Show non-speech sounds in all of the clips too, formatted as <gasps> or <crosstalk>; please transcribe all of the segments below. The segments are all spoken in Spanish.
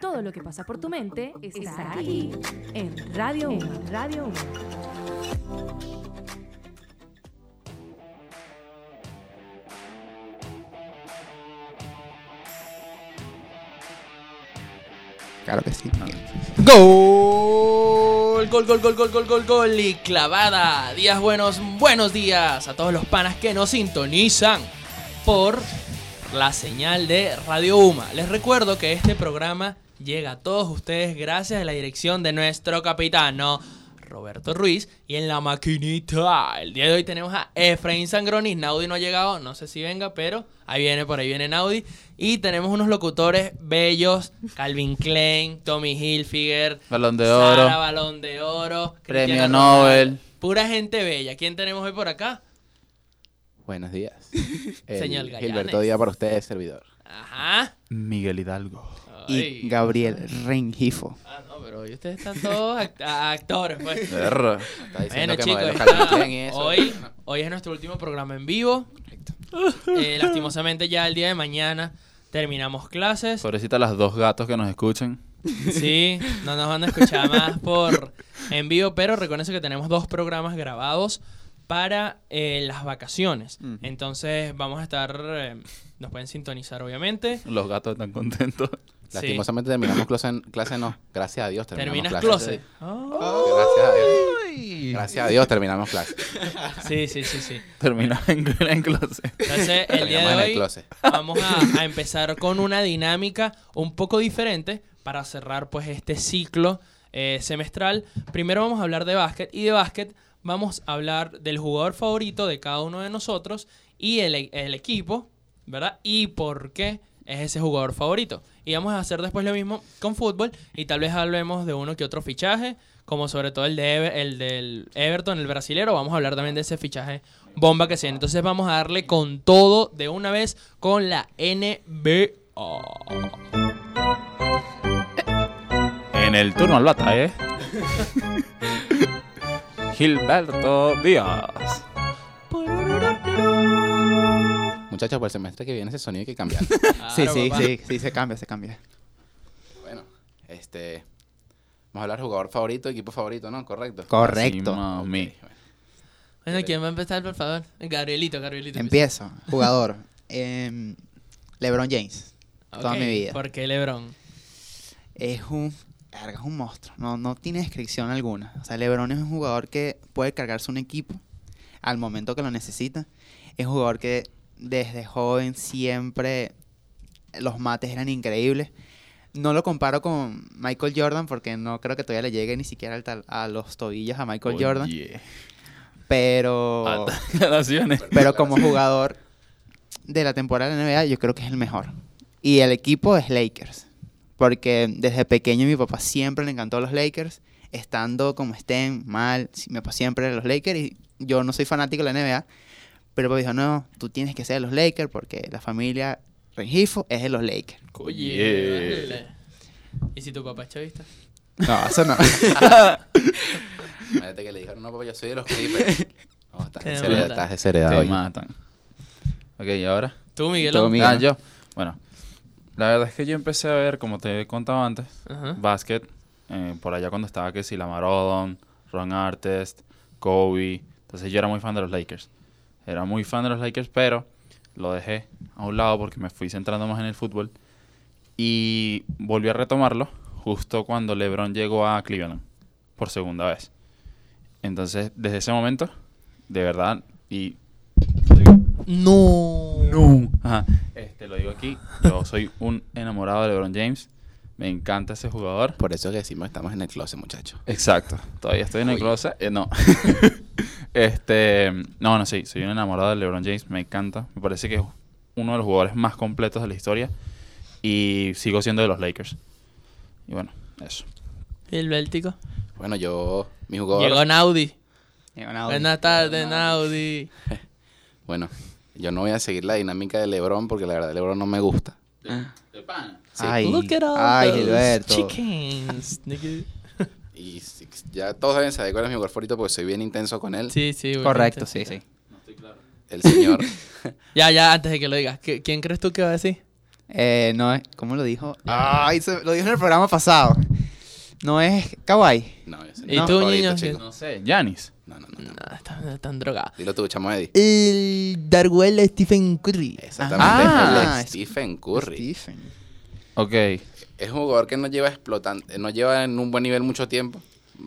Todo lo que pasa por tu mente está aquí en Radio 1. Radio 1. Claro que sí. Gol, gol, gol, gol, gol, gol, gol, gol y clavada. Días buenos, buenos días a todos los panas que nos sintonizan por la señal de Radio Uma. Les recuerdo que este programa llega a todos ustedes gracias a la dirección de nuestro capitano Roberto Ruiz y en la maquinita. El día de hoy tenemos a Efraín Sangroni. Naudi no ha llegado, no sé si venga, pero ahí viene, por ahí viene Naudi. Y tenemos unos locutores bellos: Calvin Klein, Tommy Hilfiger, Balón de Sara, oro. Balón de Oro, Premio Nobel. Pura gente bella. ¿Quién tenemos hoy por acá? Buenos días. <laughs> El Señor Gallanes. Gilberto Díaz para ustedes, servidor. Ajá. Miguel Hidalgo. Y. Gabriel Rengifo. Ah, no, pero hoy ustedes están todos act- actores, pues. Perro. Está Bueno, que chicos, modelo está- eso. hoy, hoy es nuestro último programa en vivo. Eh, lastimosamente ya el día de mañana terminamos clases. Pobrecita las dos gatos que nos escuchan. Sí, no nos van a escuchar más por en vivo, pero recuerden que tenemos dos programas grabados para eh, las vacaciones. Entonces vamos a estar, eh, nos pueden sintonizar obviamente. Los gatos están contentos. Sí. Lastimosamente terminamos clase, clase no. Gracias a Dios terminamos Terminas clase. Gracias a Dios. Gracias a Dios terminamos clase. Sí, sí, sí, sí. Terminó <laughs> en, en closet. Entonces, el día Terminamos en de el hoy vamos a, a empezar con una dinámica un poco diferente para cerrar pues este ciclo eh, semestral. Primero vamos a hablar de básquet y de básquet vamos a hablar del jugador favorito de cada uno de nosotros y el, el equipo, ¿verdad? Y por qué es ese jugador favorito. Y vamos a hacer después lo mismo con fútbol y tal vez hablemos de uno que otro fichaje, como sobre todo el, de Ever- el del Everton, el brasilero. Vamos a hablar también de ese fichaje bomba que se. Entonces vamos a darle con todo de una vez con la NBA. En el turno al bata, ¿eh? <laughs> Gilberto Díaz. Muchachos, por el semestre que viene ese sonido hay que cambiar. <laughs> Sí, Claro, sí, papá. sí, sí, se cambia, se cambia. bueno, este... Vamos a hablar jugador favorito, equipo favorito, ¿no? Correcto. Correcto. Sí, mami. Ok, bueno. ¿quién va a empezar, por favor? Gabrielito, Gabrielito. Empiezo. Jugador. <laughs> Em, LeBron James. Toda mi vida. ¿Por qué LeBron? Es un, es un monstruo. No, no tiene descripción alguna. O sea, LeBron es un jugador que puede cargarse un equipo al momento que lo necesita. Es un jugador que desde joven siempre los mates eran increíbles. No lo comparo con Michael Jordan porque no creo que todavía le llegue ni siquiera al tal- a los tobillos a Michael Jordan. Pero... <laughs> Declaraciones. Pero como jugador de la temporada de la NBA, yo creo que es el mejor. Y el equipo es Lakers. Porque desde pequeño mi papá siempre le encantó los Lakers. Estando como estén, mal, mi papá siempre era de los Lakers. Y yo no soy fanático de la NBA. Pero papá dijo, no, tú tienes que ser de los Lakers porque la familia Rengifo es de los Lakers. Oye. ¿Y si tu papá es chavista? No, eso no. <laughs> Imagínate que le dijeron, no, papá, yo soy de los Clippers. <laughs> No, estás desheredado, estás desheredado. Te matan. Ok, ¿y ahora? Tú, Miguel. Tú, Miguel. Ah, yo. Bueno, la verdad es que yo empecé a ver, como te he contado antes, Ajá. básquet eh, por allá cuando estaba que si Lamar Odom, Ron Artest, Kobe. Entonces yo era muy fan de los Lakers. Era muy fan de los Lakers, pero lo dejé a un lado porque me fui centrando más en el fútbol. Y volví a retomarlo justo cuando LeBron llegó a Cleveland por segunda vez. Entonces, desde ese momento, de verdad, y digo, No. Ajá. Este, lo digo aquí. Yo soy un enamorado de LeBron James. Me encanta ese jugador. Por eso que decimos estamos en el closet, muchachos. Exacto. Todavía estoy en el Uy. closet. Eh, no. <laughs> este, no, no, sí. Soy un enamorado de LeBron James. Me encanta. Me parece que es uno de los jugadores más completos de la historia. Y sigo siendo de los Lakers. Y bueno, eso. ¿Y el Béltico? Bueno, yo, mi jugador... Llegó Naudi. Llegó una- Buenas tardes, Naudi. <laughs> Bueno, yo no voy a seguir la dinámica de LeBron porque la verdad LeBron no me gusta. Sí. Ay, Look at all ay, Gilberto. chickens. <laughs> nigga. Y ya todos deben saber cuál es mi jugador favorito porque soy bien intenso con él. sí, sí. Correcto, sí, sí. el señor. <laughs> Ya, ya, antes de que lo digas, ¿qué- ¿quién crees tú que va a decir? Eh, no es, ¿cómo lo dijo? Ay, se- lo dijo en el programa pasado. No es Kawaii. No, ese ¿Y no, tú, niño? chico. No sé, Yanis. No, no, no. no. No, están, drogados. Dilo tú, chamo Eddie. El Darwell Stephen Curry. Exactamente. Ah, el Stephen Curry. Stephen. Ok. Es un jugador que no lleva explotando, no lleva en un buen nivel mucho tiempo.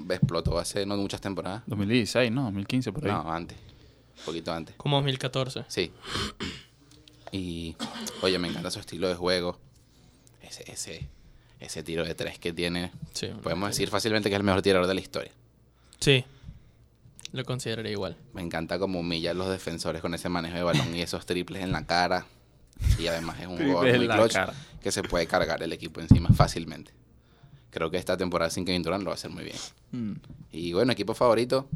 Explotó hace no muchas temporadas. 2016, no, 2015 por ahí. No, antes. Un poquito antes. Como 2014. Sí. Y, oye, me encanta su estilo de juego. Ese, ese, ese tiro de tres que tiene. Sí, Podemos decir fácilmente que es el mejor tirador de la historia. Sí. Lo consideraría igual. Me encanta como humilla a los defensores con ese manejo de balón y esos triples en la cara. Y además es un en muy clutch cara. que se puede cargar el equipo encima fácilmente. Creo que esta temporada sin Kevin Durant lo va a hacer muy bien. Mm. Y bueno, equipo favorito.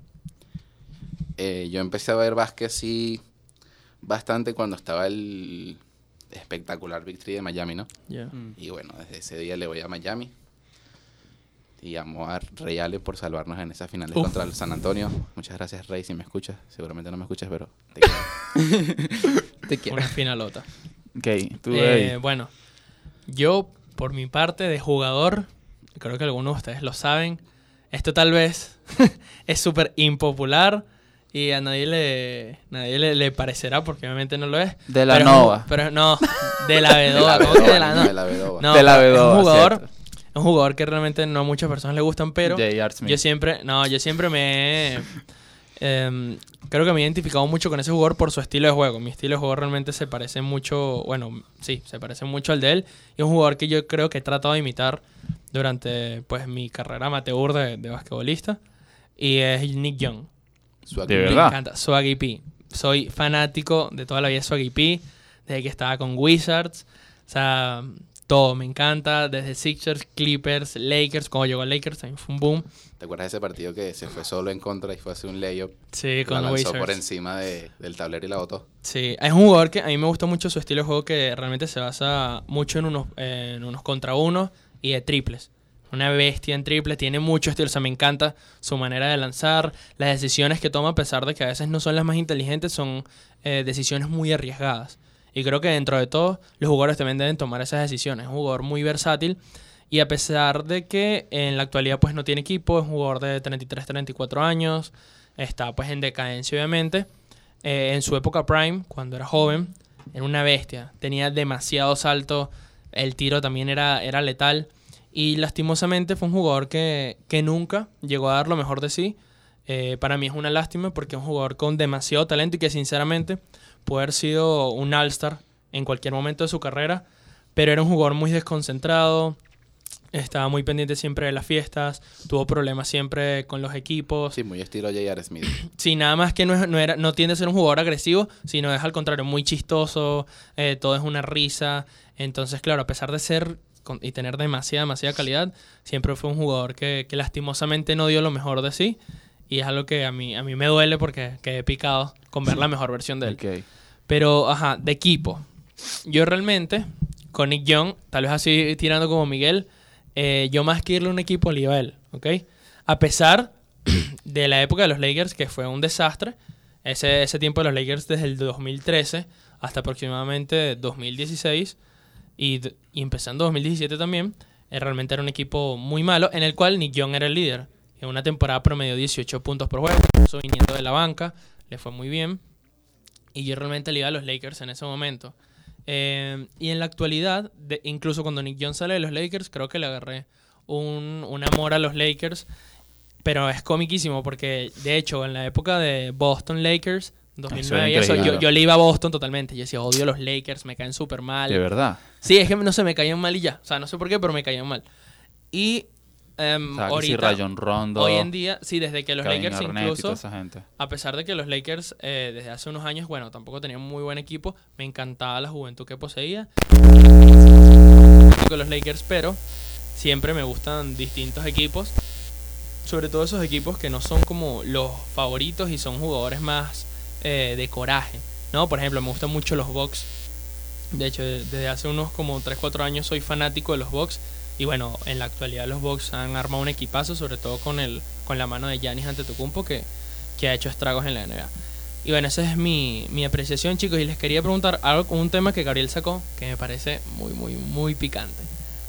Eh, yo empecé a ver básquet sí bastante cuando estaba el espectacular Victory de Miami, ¿no? Ya. Y bueno, desde ese día le voy a Miami. Y amo a Rey Allen por salvarnos en esas finales Uf. contra el San Antonio. Muchas gracias, Rey, si me escuchas. Seguramente no me escuchas, pero te <laughs> quiero. <laughs> Te quiero. Una finalota. Ok, tú, Eh, bueno, yo por mi parte de jugador, creo que algunos de ustedes lo saben, esto tal vez <laughs> es súper impopular y a nadie le nadie le, le parecerá porque obviamente no lo es. De la pero Nova. pero no, de la De Bedoa. la ¿cómo que de la Nova? de la. No, De la Bedoa, Es un jugador, cierto. Es un jugador que realmente no a muchas personas le gustan, pero yo siempre, no, yo siempre me he, em, creo que me he identificado mucho con ese jugador por su estilo de juego. Mi estilo de juego realmente se parece mucho, bueno, sí, se parece mucho al de él. Y es un jugador que yo creo que he tratado de imitar durante, pues, mi carrera amateur de, de basquetbolista. Y es Nick Young. Swag De verdad. Me encanta. Swaggy P. Soy fanático de toda la vida de Swaggy P. Desde que estaba con Wizards. O sea, todo me encanta. Desde Sixers, Clippers, Lakers. Cuando llegó a Lakers también fue un boom. ¿Te acuerdas de ese partido que se fue solo en contra y fue hacer un layup? Sí, la con lanzó Wizards. por encima de- del tablero y la botó. Sí, es un jugador que a mí me gusta mucho su estilo de juego que realmente se basa mucho en unos, en unos contra unos y de triples. Una bestia en triples, tiene mucho estilo, o sea, me encanta su manera de lanzar, las decisiones que toma a pesar de que a veces no son las más inteligentes, son eh, decisiones muy arriesgadas. Y creo que dentro de todo, los jugadores también deben tomar esas decisiones. Es un jugador muy versátil y a pesar de que en la actualidad pues no tiene equipo, es un jugador de 33, 34 años, está pues en decadencia obviamente. Eh, en su época prime, cuando era joven, era una bestia. Tenía demasiado salto, el tiro también era, era letal. Y lastimosamente fue un jugador que, que nunca llegó a dar lo mejor de sí. Eh, para mí es una lástima porque es un jugador con demasiado talento y que sinceramente puede haber sido un all-star en cualquier momento de su carrera. Pero era un jugador muy desconcentrado, estaba muy pendiente siempre de las fiestas, tuvo problemas siempre con los equipos. Sí, muy estilo J.R. Smith. <clears throat> Sí, nada más que no, es- no, era, no tiende a ser un jugador agresivo, sino es al contrario, muy chistoso, eh, todo es una risa. Entonces, claro, a pesar de ser con- y tener demasiada, demasiada calidad, siempre fue un jugador que, que lastimosamente no dio lo mejor de sí. Y es algo que a mí, a mí me duele porque quedé picado con ver la mejor versión de él. Ok. Pero, ajá, de equipo. Yo realmente, con Nick Young, tal vez así tirando como Miguel, eh, yo más que irle a un equipo le iba a él, ¿ok? A pesar <clears throat> de la época de los Lakers, que fue un desastre, ese, ese tiempo de los Lakers desde el 2013 hasta aproximadamente 2016 y, y empezando 2017 también, eh, realmente era un equipo muy malo, en el cual Nick Young era el líder. En una temporada promedio 18 puntos por juego, incluso viniendo de la banca, le fue muy bien. Y yo realmente le iba a los Lakers en ese momento. Eh, y en la actualidad, de- incluso cuando Nick Young sale de los Lakers, creo que le agarré un, un amor a los Lakers. Pero es comiquísimo porque, de hecho, en la época de Boston Lakers, 2009 y eso, increíble. yo, yo le iba a Boston totalmente. Yo decía, odio los Lakers, me caen súper mal. De verdad. Sí, es que no sé, me caían mal y ya. O sea, no sé por qué, pero me caían mal. Y em, O sea, ahorita, Rayon Rondo, hoy en día, sí, desde que los Kevin Lakers incluso, toda esa gente. a pesar de que los Lakers eh, desde hace unos años, bueno, tampoco tenían muy buen equipo, me encantaba la juventud que poseía. Con los Lakers, pero siempre me gustan distintos equipos, sobre todo esos equipos que no son como los favoritos y son jugadores más eh, de coraje, ¿no? Por ejemplo, me gustan mucho los Bucks. De hecho, de- desde hace unos como 3-4 años soy fanático de los Bucks. Y bueno, en la actualidad los Bucks han armado un equipazo, sobre todo con el con la mano de Giannis Antetokounmpo que, que ha hecho estragos en la NBA. Y bueno, esa es mi, mi apreciación, chicos. Y les quería preguntar algo con un tema que Gabriel sacó, que me parece muy, muy, muy picante.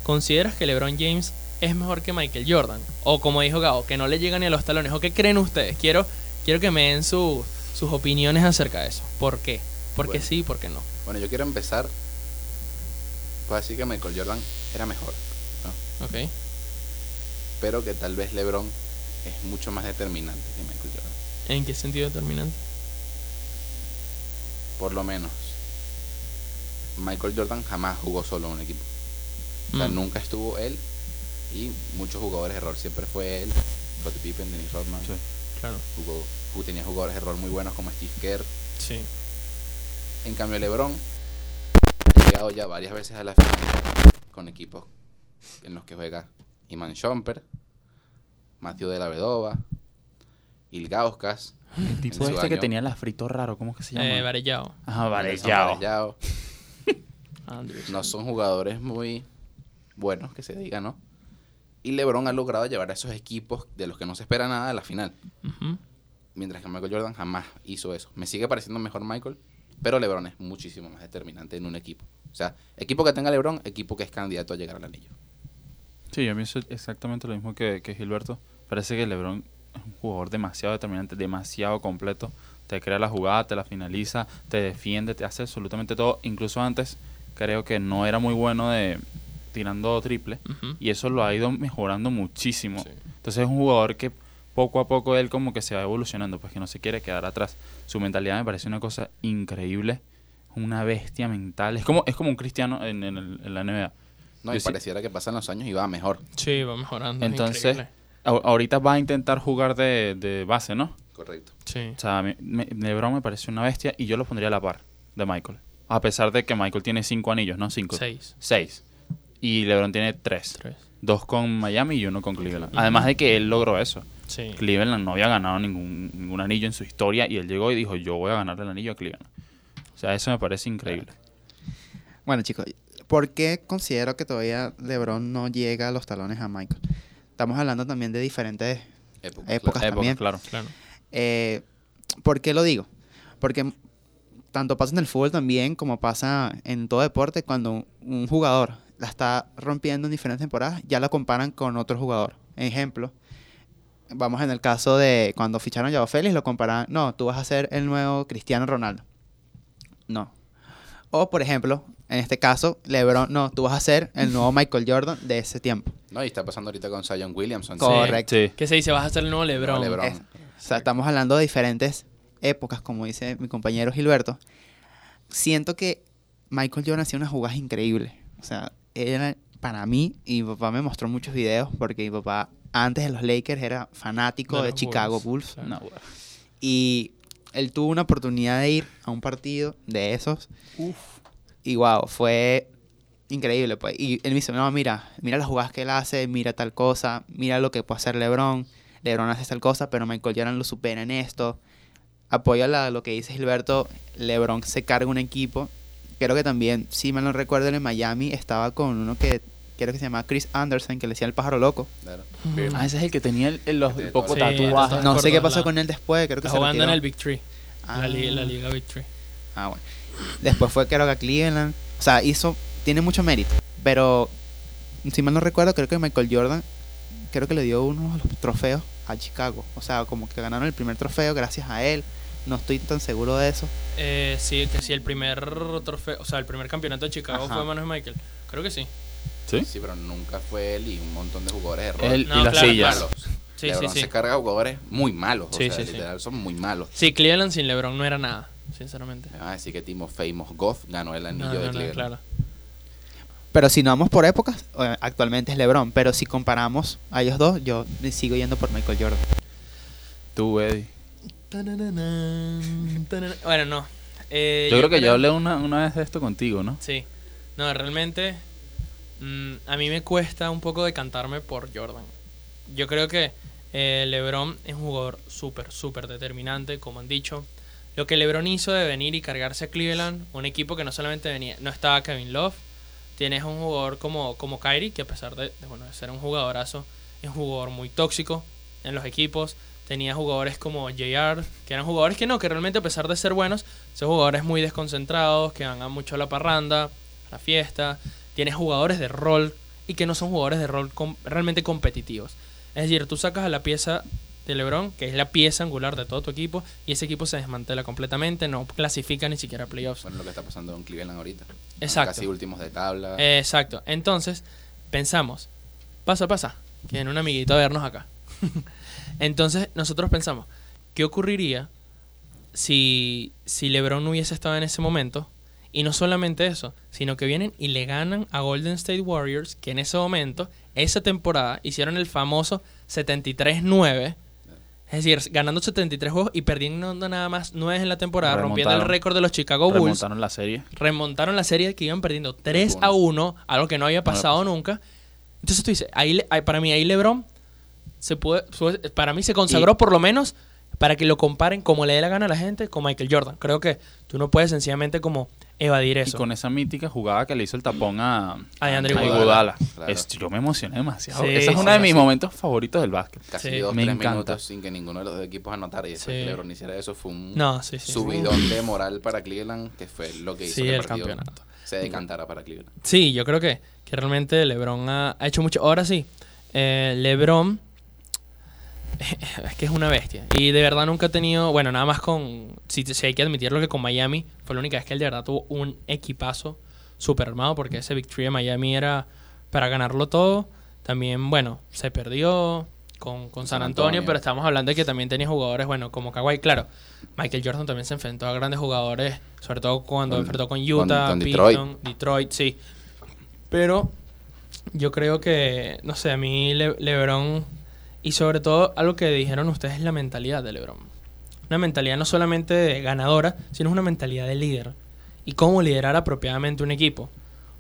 ¿Consideras que LeBron James es mejor que Michael Jordan? O como dijo Gabo, que no le llega ni a los talones. ¿O qué creen ustedes? Quiero, quiero que me den su- sus opiniones acerca de eso. ¿Por qué? ¿Por qué Bueno. sí? ¿Por qué no? Bueno, yo quiero empezar. Pues decir que Michael Jordan era mejor. Ok. Pero que tal vez LeBron es mucho más determinante que Michael Jordan. ¿En qué sentido determinante? Por lo menos. Michael Jordan jamás jugó solo en un equipo. O sea, Mm, nunca estuvo él y muchos jugadores de rol. Siempre fue él, Scottie Pippen, Dennis Rodman. Sí. Claro. Jugó, jugó- tenía jugadores de rol muy buenos como Steve Kerr. Sí. En cambio, LeBron ha llegado ya varias veces a la final con equipos en los que juega Iman Shumper, Matthew de la Vedova, Ilgauskas, El tipo este que tenía el afrito raro, ¿cómo es que se llama? Eh, Varellao. Ajá, Varellao. Varellao. Andrews. <laughs> No son jugadores muy buenos, que se diga, ¿no? Y LeBron ha logrado llevar a esos equipos de los que no se espera nada a la final. Mientras que Michael Jordan jamás hizo eso. Me sigue pareciendo mejor Michael, pero LeBron es muchísimo más determinante en un equipo. O sea, equipo que tenga LeBron, equipo que es candidato a llegar al anillo. Sí, yo pienso exactamente lo mismo que, que Gilberto. Parece que LeBron es un jugador demasiado determinante, demasiado completo. Te crea la jugada, te la finaliza, te defiende, te hace absolutamente todo. Incluso antes creo que no era muy bueno de tirando triple y eso lo ha ido mejorando muchísimo. Sí. Entonces es un jugador que poco a poco él como que se va evolucionando, pues que no se quiere quedar atrás. Su mentalidad me parece una cosa increíble, una bestia mental. Es como es como un cristiano en, en el- en la NBA. No, Yo y sí- pareciera que pasan los años y va mejor. Sí, va mejorando. es Entonces, increíble. a- ahorita va a intentar jugar de, de base, ¿no? Correcto. Sí. O sea, me- me- LeBron me parece una bestia y yo lo pondría a la par de Michael. A pesar de que Michael tiene cinco anillos, ¿no? Cinco. Seis. Seis. Y LeBron tiene tres. Tres. Dos con Miami y uno con Cleveland. Además de que él logró eso. Sí. Cleveland no había ganado ningún, ningún anillo en su historia y él llegó y dijo, yo voy a ganarle el anillo a Cleveland. O sea, eso me parece increíble. Bueno, chicos, ¿por qué considero que todavía LeBron no llega a los talones a Michael? Estamos hablando también de diferentes Épocas, Épocas. claro. Época, también. claro. Claro. Eh, ¿Por qué lo digo? Porque tanto pasa en el fútbol también como pasa en todo deporte, cuando un jugador la está rompiendo en diferentes temporadas, ya la comparan con otro jugador. Ejemplo, vamos en el caso de cuando ficharon a Joao Félix, lo comparan, no, tú vas a ser el nuevo Cristiano Ronaldo. No. O, por ejemplo, en este caso, LeBron, no, tú vas a ser el nuevo Michael Jordan de ese tiempo. No, y está pasando ahorita con Zion Williamson. Correcto. Sí. ¿Qué se dice? Vas a ser el nuevo LeBron. No, LeBron. Es- O sea, estamos hablando de diferentes épocas, como dice mi compañero Gilberto. Siento que Michael Jordan hacía unas jugadas increíbles. O sea, era para mí, y mi papá me mostró muchos videos, porque mi papá antes de los Lakers era fanático De de, Chicago Bulls, Bulls. No. Y él tuvo una oportunidad de ir a un partido de esos. Y wow, fue increíble. Pues. Y él me dice, no, mira, mira las jugadas que él hace, mira tal cosa, mira lo que puede hacer LeBron. LeBron hace tal cosa, pero Michael Jordan lo supera en esto. Apoya la- lo que dice Gilberto, LeBron se carga un equipo. Creo que también, si me lo recuerdo, en Miami estaba con uno que creo que se llama Chris Anderson, que le decía el pájaro loco. Claro. Ah, ese es el que tenía el, el- los Sí, poco sí, tatuajes. No sé qué pasó con él después, creo que Está se jugando en el Big Tree. Ah. La, liga, la liga Big Tree. Ah, bueno. Después fue creo que a Cleveland. O sea, hizo, tiene mucho mérito. Pero, si mal no recuerdo, creo que Michael Jordan, creo que le dio uno de los trofeos a Chicago. O sea, como que ganaron el primer trofeo gracias a él. No estoy tan seguro de eso. Eh, sí, que sí, el primer trofeo, o sea, el primer campeonato de Chicago Ajá. fue manos de Michael. Creo que sí. ¿Sí? Sí, pero nunca fue él y un montón de jugadores de rol. Él No, y las claro, sillas. malos. Sí, LeBron sí, sí. se carga a jugadores muy malos. Sí, o sea, sí, sí. literal, son muy malos. Sí, Cleveland sin LeBron no era nada, sinceramente. Me van a decir que Timo Famous Goff ganó el anillo No, de no, no, Cleveland. claro. Pero si no vamos por épocas, eh, actualmente es LeBron. Pero si comparamos a ellos dos, yo me sigo yendo por Michael Jordan. Tú, Eddie. Bueno, no. Eh, Yo creo que yo hablé una, una vez de esto contigo, ¿no? Sí. No, realmente mm, a mí me cuesta un poco decantarme por Jordan. Yo creo que eh, LeBron es un jugador súper, súper determinante, como han dicho. Lo que LeBron hizo de venir y cargarse a Cleveland, un equipo que no solamente venía, no estaba Kevin Love, tienes un jugador como, como Kyrie, que a pesar de, bueno, de ser un jugadorazo, es un jugador muy tóxico en los equipos. tenía jugadores como JR, que eran jugadores que no, que realmente a pesar de ser buenos, son jugadores muy desconcentrados, que van a mucho a la parranda, a la fiesta. Tienes jugadores de rol y que no son jugadores de rol com- realmente competitivos. Es decir, tú sacas a la pieza de LeBron, que es la pieza angular de todo tu equipo, y ese equipo se desmantela completamente, no clasifica ni siquiera a playoffs. Bueno, lo que está pasando en Cleveland ahorita. Exacto. Casi últimos de tabla. Exacto. Entonces, pensamos, pasa, pasa, que viene un amiguito a vernos acá. <laughs> Entonces, nosotros pensamos, ¿qué ocurriría si, si LeBron no hubiese estado en ese momento? Y no solamente eso, sino que vienen y le ganan a Golden State Warriors, que en ese momento, esa temporada, hicieron el famoso 73-9. Es decir, ganando 73 juegos y perdiendo nada más 9 en la temporada, rompiendo el récord de los Chicago Bulls Remontaron la serie. remontaron la serie que iban perdiendo 3 Uno. a 1, algo que no había No pasado nunca. Entonces tú dices, ahí, para mí ahí LeBron se puede, para mí se consagró por lo menos para que lo comparen como le dé la gana a la gente con Michael Jordan. Creo que tú no puedes sencillamente como evadir Y eso. con esa mítica jugada que le hizo el tapón a, A DeAndre a Iguodala. Iguodala. Claro. Es- yo me emocioné demasiado. Sí, Ese es sí, uno de mis sí. momentos favoritos del básquet. Casi Sí. dos, Me tres encanta. minutos sin que ninguno de los dos equipos anotara. Y después Sí. que LeBron hiciera eso fue un No, sí, sí. subidón de moral para Cleveland, que fue lo que hizo Sí, que el partido campeonato. se decantara para Cleveland. Sí, yo creo que, que realmente LeBron ha, ha hecho mucho. Ahora sí, eh, LeBron <laughs> es que es una bestia. Y de verdad nunca ha tenido, bueno, nada más con, si, si hay que admitirlo que con Miami fue la única vez que él de verdad tuvo un equipazo super armado, porque ese victory de Miami era para ganarlo todo. También, bueno, se perdió con, con San San Antonio, Antonio. pero estamos hablando de que también tenía jugadores, bueno, como Kawhi, claro. Michael Jordan también se enfrentó a grandes jugadores, sobre todo cuando Con- enfrentó con Utah, con Detroit. Detroit, sí. Pero yo creo que, no sé, a mí Le- LeBron y sobre todo algo que dijeron ustedes es la mentalidad de LeBron. Una mentalidad no solamente de ganadora, sino una mentalidad de líder. Y cómo liderar apropiadamente un equipo.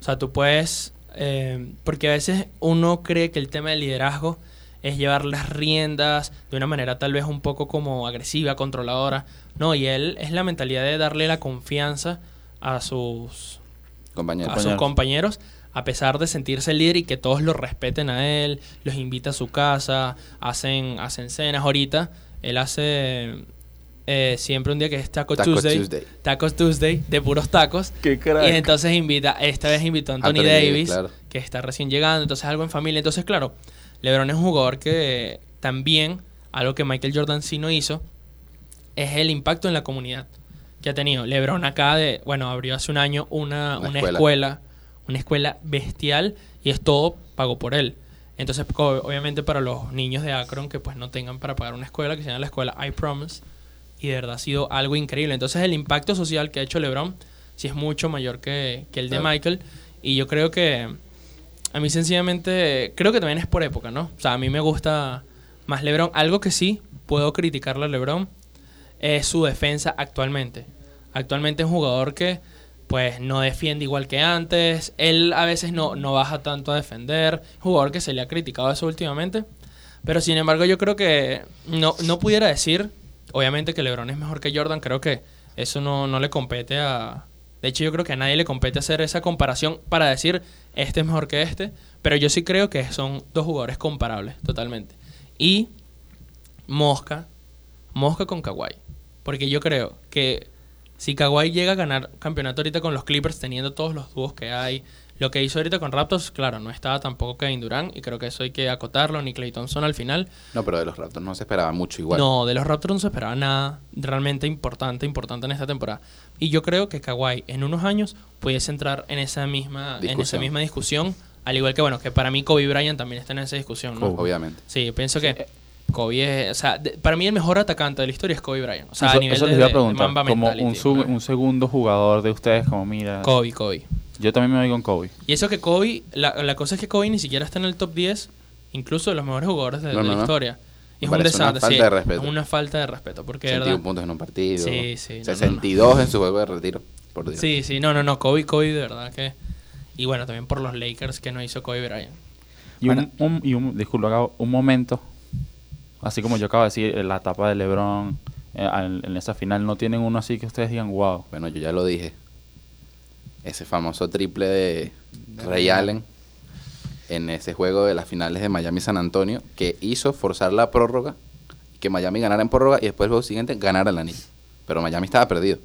O sea, tú puedes... eh, porque a veces uno cree que el tema del liderazgo es llevar las riendas de una manera tal vez un poco como agresiva, controladora. No, y él es la mentalidad de darle la confianza a sus Compañero. a sus compañeros a pesar de sentirse el líder y que todos lo respeten a él, los invita a su casa, hacen, hacen cenas ahorita. Él hace eh, siempre un día que es Taco, Taco Tuesday, Tuesday. Tacos Tuesday, de puros tacos. Qué crack. Y entonces invita, esta vez invitó a Anthony, Anthony Davis, Davis, claro. que está recién llegando, entonces algo en familia. Entonces, claro, LeBron es un jugador que también, algo que Michael Jordan sí no hizo, es el impacto en la comunidad que ha tenido. LeBron acá de, bueno, abrió hace un año una, Una una escuela. escuela. Una escuela bestial y es todo pago por él. Entonces, obviamente para los niños de Akron que pues no tengan para pagar una escuela, que se llama la escuela I Promise, y de verdad ha sido algo increíble. Entonces, el impacto social que ha hecho LeBron sí es mucho mayor que, que el de Claro. Michael, y yo creo que a mí sencillamente, creo que también es por época, ¿no? O sea, a mí me gusta más LeBron. Algo que sí puedo criticarle a LeBron es su defensa actualmente. Actualmente es un jugador que pues no defiende igual que antes. Él a veces no, no baja tanto a defender. Jugador que se le ha criticado eso últimamente. Pero sin embargo yo creo que no, no pudiera decir, obviamente que LeBron es mejor que Jordan. Creo que eso no, no le compete a... De hecho yo creo que a nadie le compete hacer esa comparación para decir este es mejor que este. Pero yo sí creo que son dos jugadores comparables totalmente. Y Mosca, Mosca con Kawhi. Porque yo creo que si Kawhi llega a ganar campeonato ahorita con los Clippers, teniendo todos los dúos que hay, lo que hizo ahorita con Raptors, claro, no estaba tampoco Kevin Durant, y creo que eso hay que acotarlo, ni Clay Thompson al final. No, pero de los Raptors no se esperaba mucho igual. No, de los Raptors no se esperaba nada realmente importante, importante en esta temporada. Y yo creo que Kawhi en unos años pudiese entrar en esa misma, en esa Discusión. misma discusión, al igual que, bueno, que para mí Kobe Bryant también está en esa discusión, ¿no? Obviamente. Sí, pienso que Kobe es, o sea, de- para mí el mejor atacante de la historia es Kobe Bryant. O sea, eso a nivel eso de, les iba a de- de preguntar. Mamba como un, su- ¿no? un segundo jugador de ustedes, como mira. Kobe, Kobe. Yo también me voy con Kobe. Y eso que Kobe, la, la cosa es que Kobe ni siquiera está en el top 10, incluso de los mejores jugadores de, No, de no, la no. historia. Es un Parece una desastre. falta sí, de respeto. Es una falta de respeto, porque de 61 verdad. puntos en un partido. Sí, sí, no, no, no. 62 en su juego de retiro. Por Dios. Sí, sí, no, no, no, Kobe, Kobe de verdad que... Y bueno, también por los Lakers que no hizo Kobe Bryant. Y, un, un- y un, disculpa, un momento, así como yo acabo de decir, la etapa de LeBron eh, en, en esa final, ¿no tienen uno así que ustedes digan, wow? Bueno, yo ya lo dije. Ese famoso triple de Ray Allen en ese juego de las finales de Miami-San Antonio que hizo forzar la prórroga que Miami ganara en prórroga y después el juego siguiente ganara el anillo. Pero Miami estaba perdido.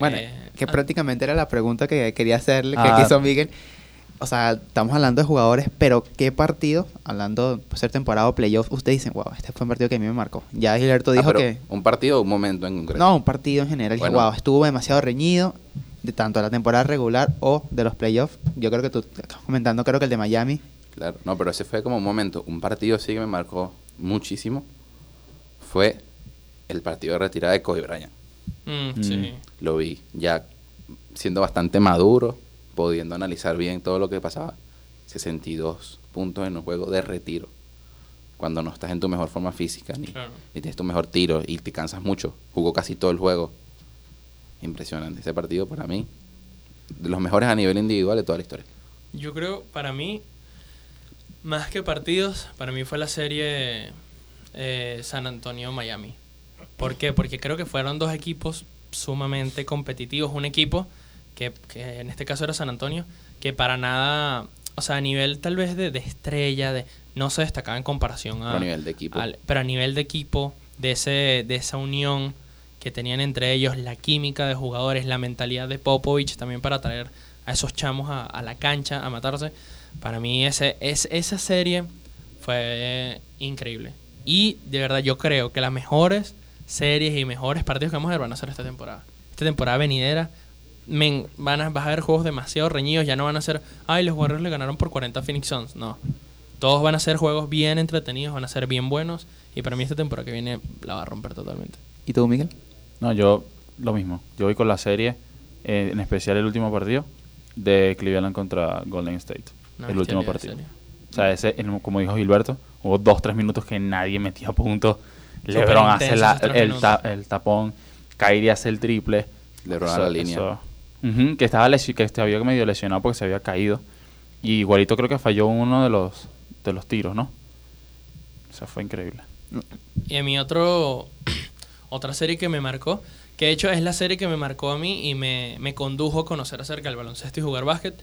Bueno, Eh, que ah. prácticamente era la pregunta que quería hacerle, que Ah. quiso Miguel. O sea, estamos hablando de jugadores, pero ¿qué partido, hablando de ser temporada o playoff, ustedes dicen, wow, este fue un partido que a mí me marcó? Ya Gilberto Ah, dijo que... Un partido o un momento en concreto. No, un partido en general. Dije, wow, estuvo demasiado reñido, de tanto de la temporada regular o de los playoffs. Yo creo que tú estás comentando, creo que el de Miami. Claro, no, pero ese fue como un momento. Un partido sí que me marcó muchísimo. Fue el partido de retirada de Kobe Bryant. Mm, Mm. sí. Lo vi ya siendo bastante maduro, pudiendo analizar bien todo lo que pasaba. 62 puntos en un juego de retiro. Cuando no estás en tu mejor forma física, ni, Claro. ni tienes tu mejor tiro y te cansas mucho. Jugó casi todo el juego. Impresionante. Ese partido para mí, de los mejores a nivel individual de toda la historia. Yo creo, para mí, más que partidos, para mí fue la serie eh, San Antonio-Miami. ¿Por qué? Porque creo que fueron dos equipos sumamente competitivos. Un equipo que, que en este caso era San Antonio, que para nada, o sea, a nivel tal vez de, de estrella, de no se destacaba en comparación a, a nivel de equipo. al- pero a nivel de equipo, de, ese, de esa unión que tenían entre ellos, la química de jugadores, la mentalidad de Popovich también para traer a esos chamos a, a la cancha a matarse. Para mí ese, es, esa serie fue increíble. Y de verdad yo creo que las mejores series y mejores partidos que vamos a ver van a ser esta temporada. Esta temporada venidera men, van a, vas a ver juegos demasiado reñidos. Ya no van a ser, ay, los Warriors le ganaron por 40 a Phoenix Suns. No. Todos van a ser juegos bien entretenidos, van a ser bien buenos. Y para mí esta temporada que viene la va a romper totalmente. ¿Y tú, Miguel? No, yo lo mismo. Yo voy con la serie, eh, en especial el último partido de Cleveland contra Golden State. Una el último partido. O sea, ese, el- como dijo Gilberto, hubo dos, tres minutos que nadie metía puntos. LeBron hace la- el, ta- el tapón, Kyrie hace el triple. LeBron a la línea. eso- Ujú, que estaba que este había medio lesionado porque se había caído. Y igualito creo que falló uno de los de los tiros, ¿no? O sea, fue increíble. Y a mí otro, <clears throat> otra serie que me marcó, que de hecho es la serie que me marcó a mí y me, me condujo a conocer acerca del baloncesto y jugar básquet.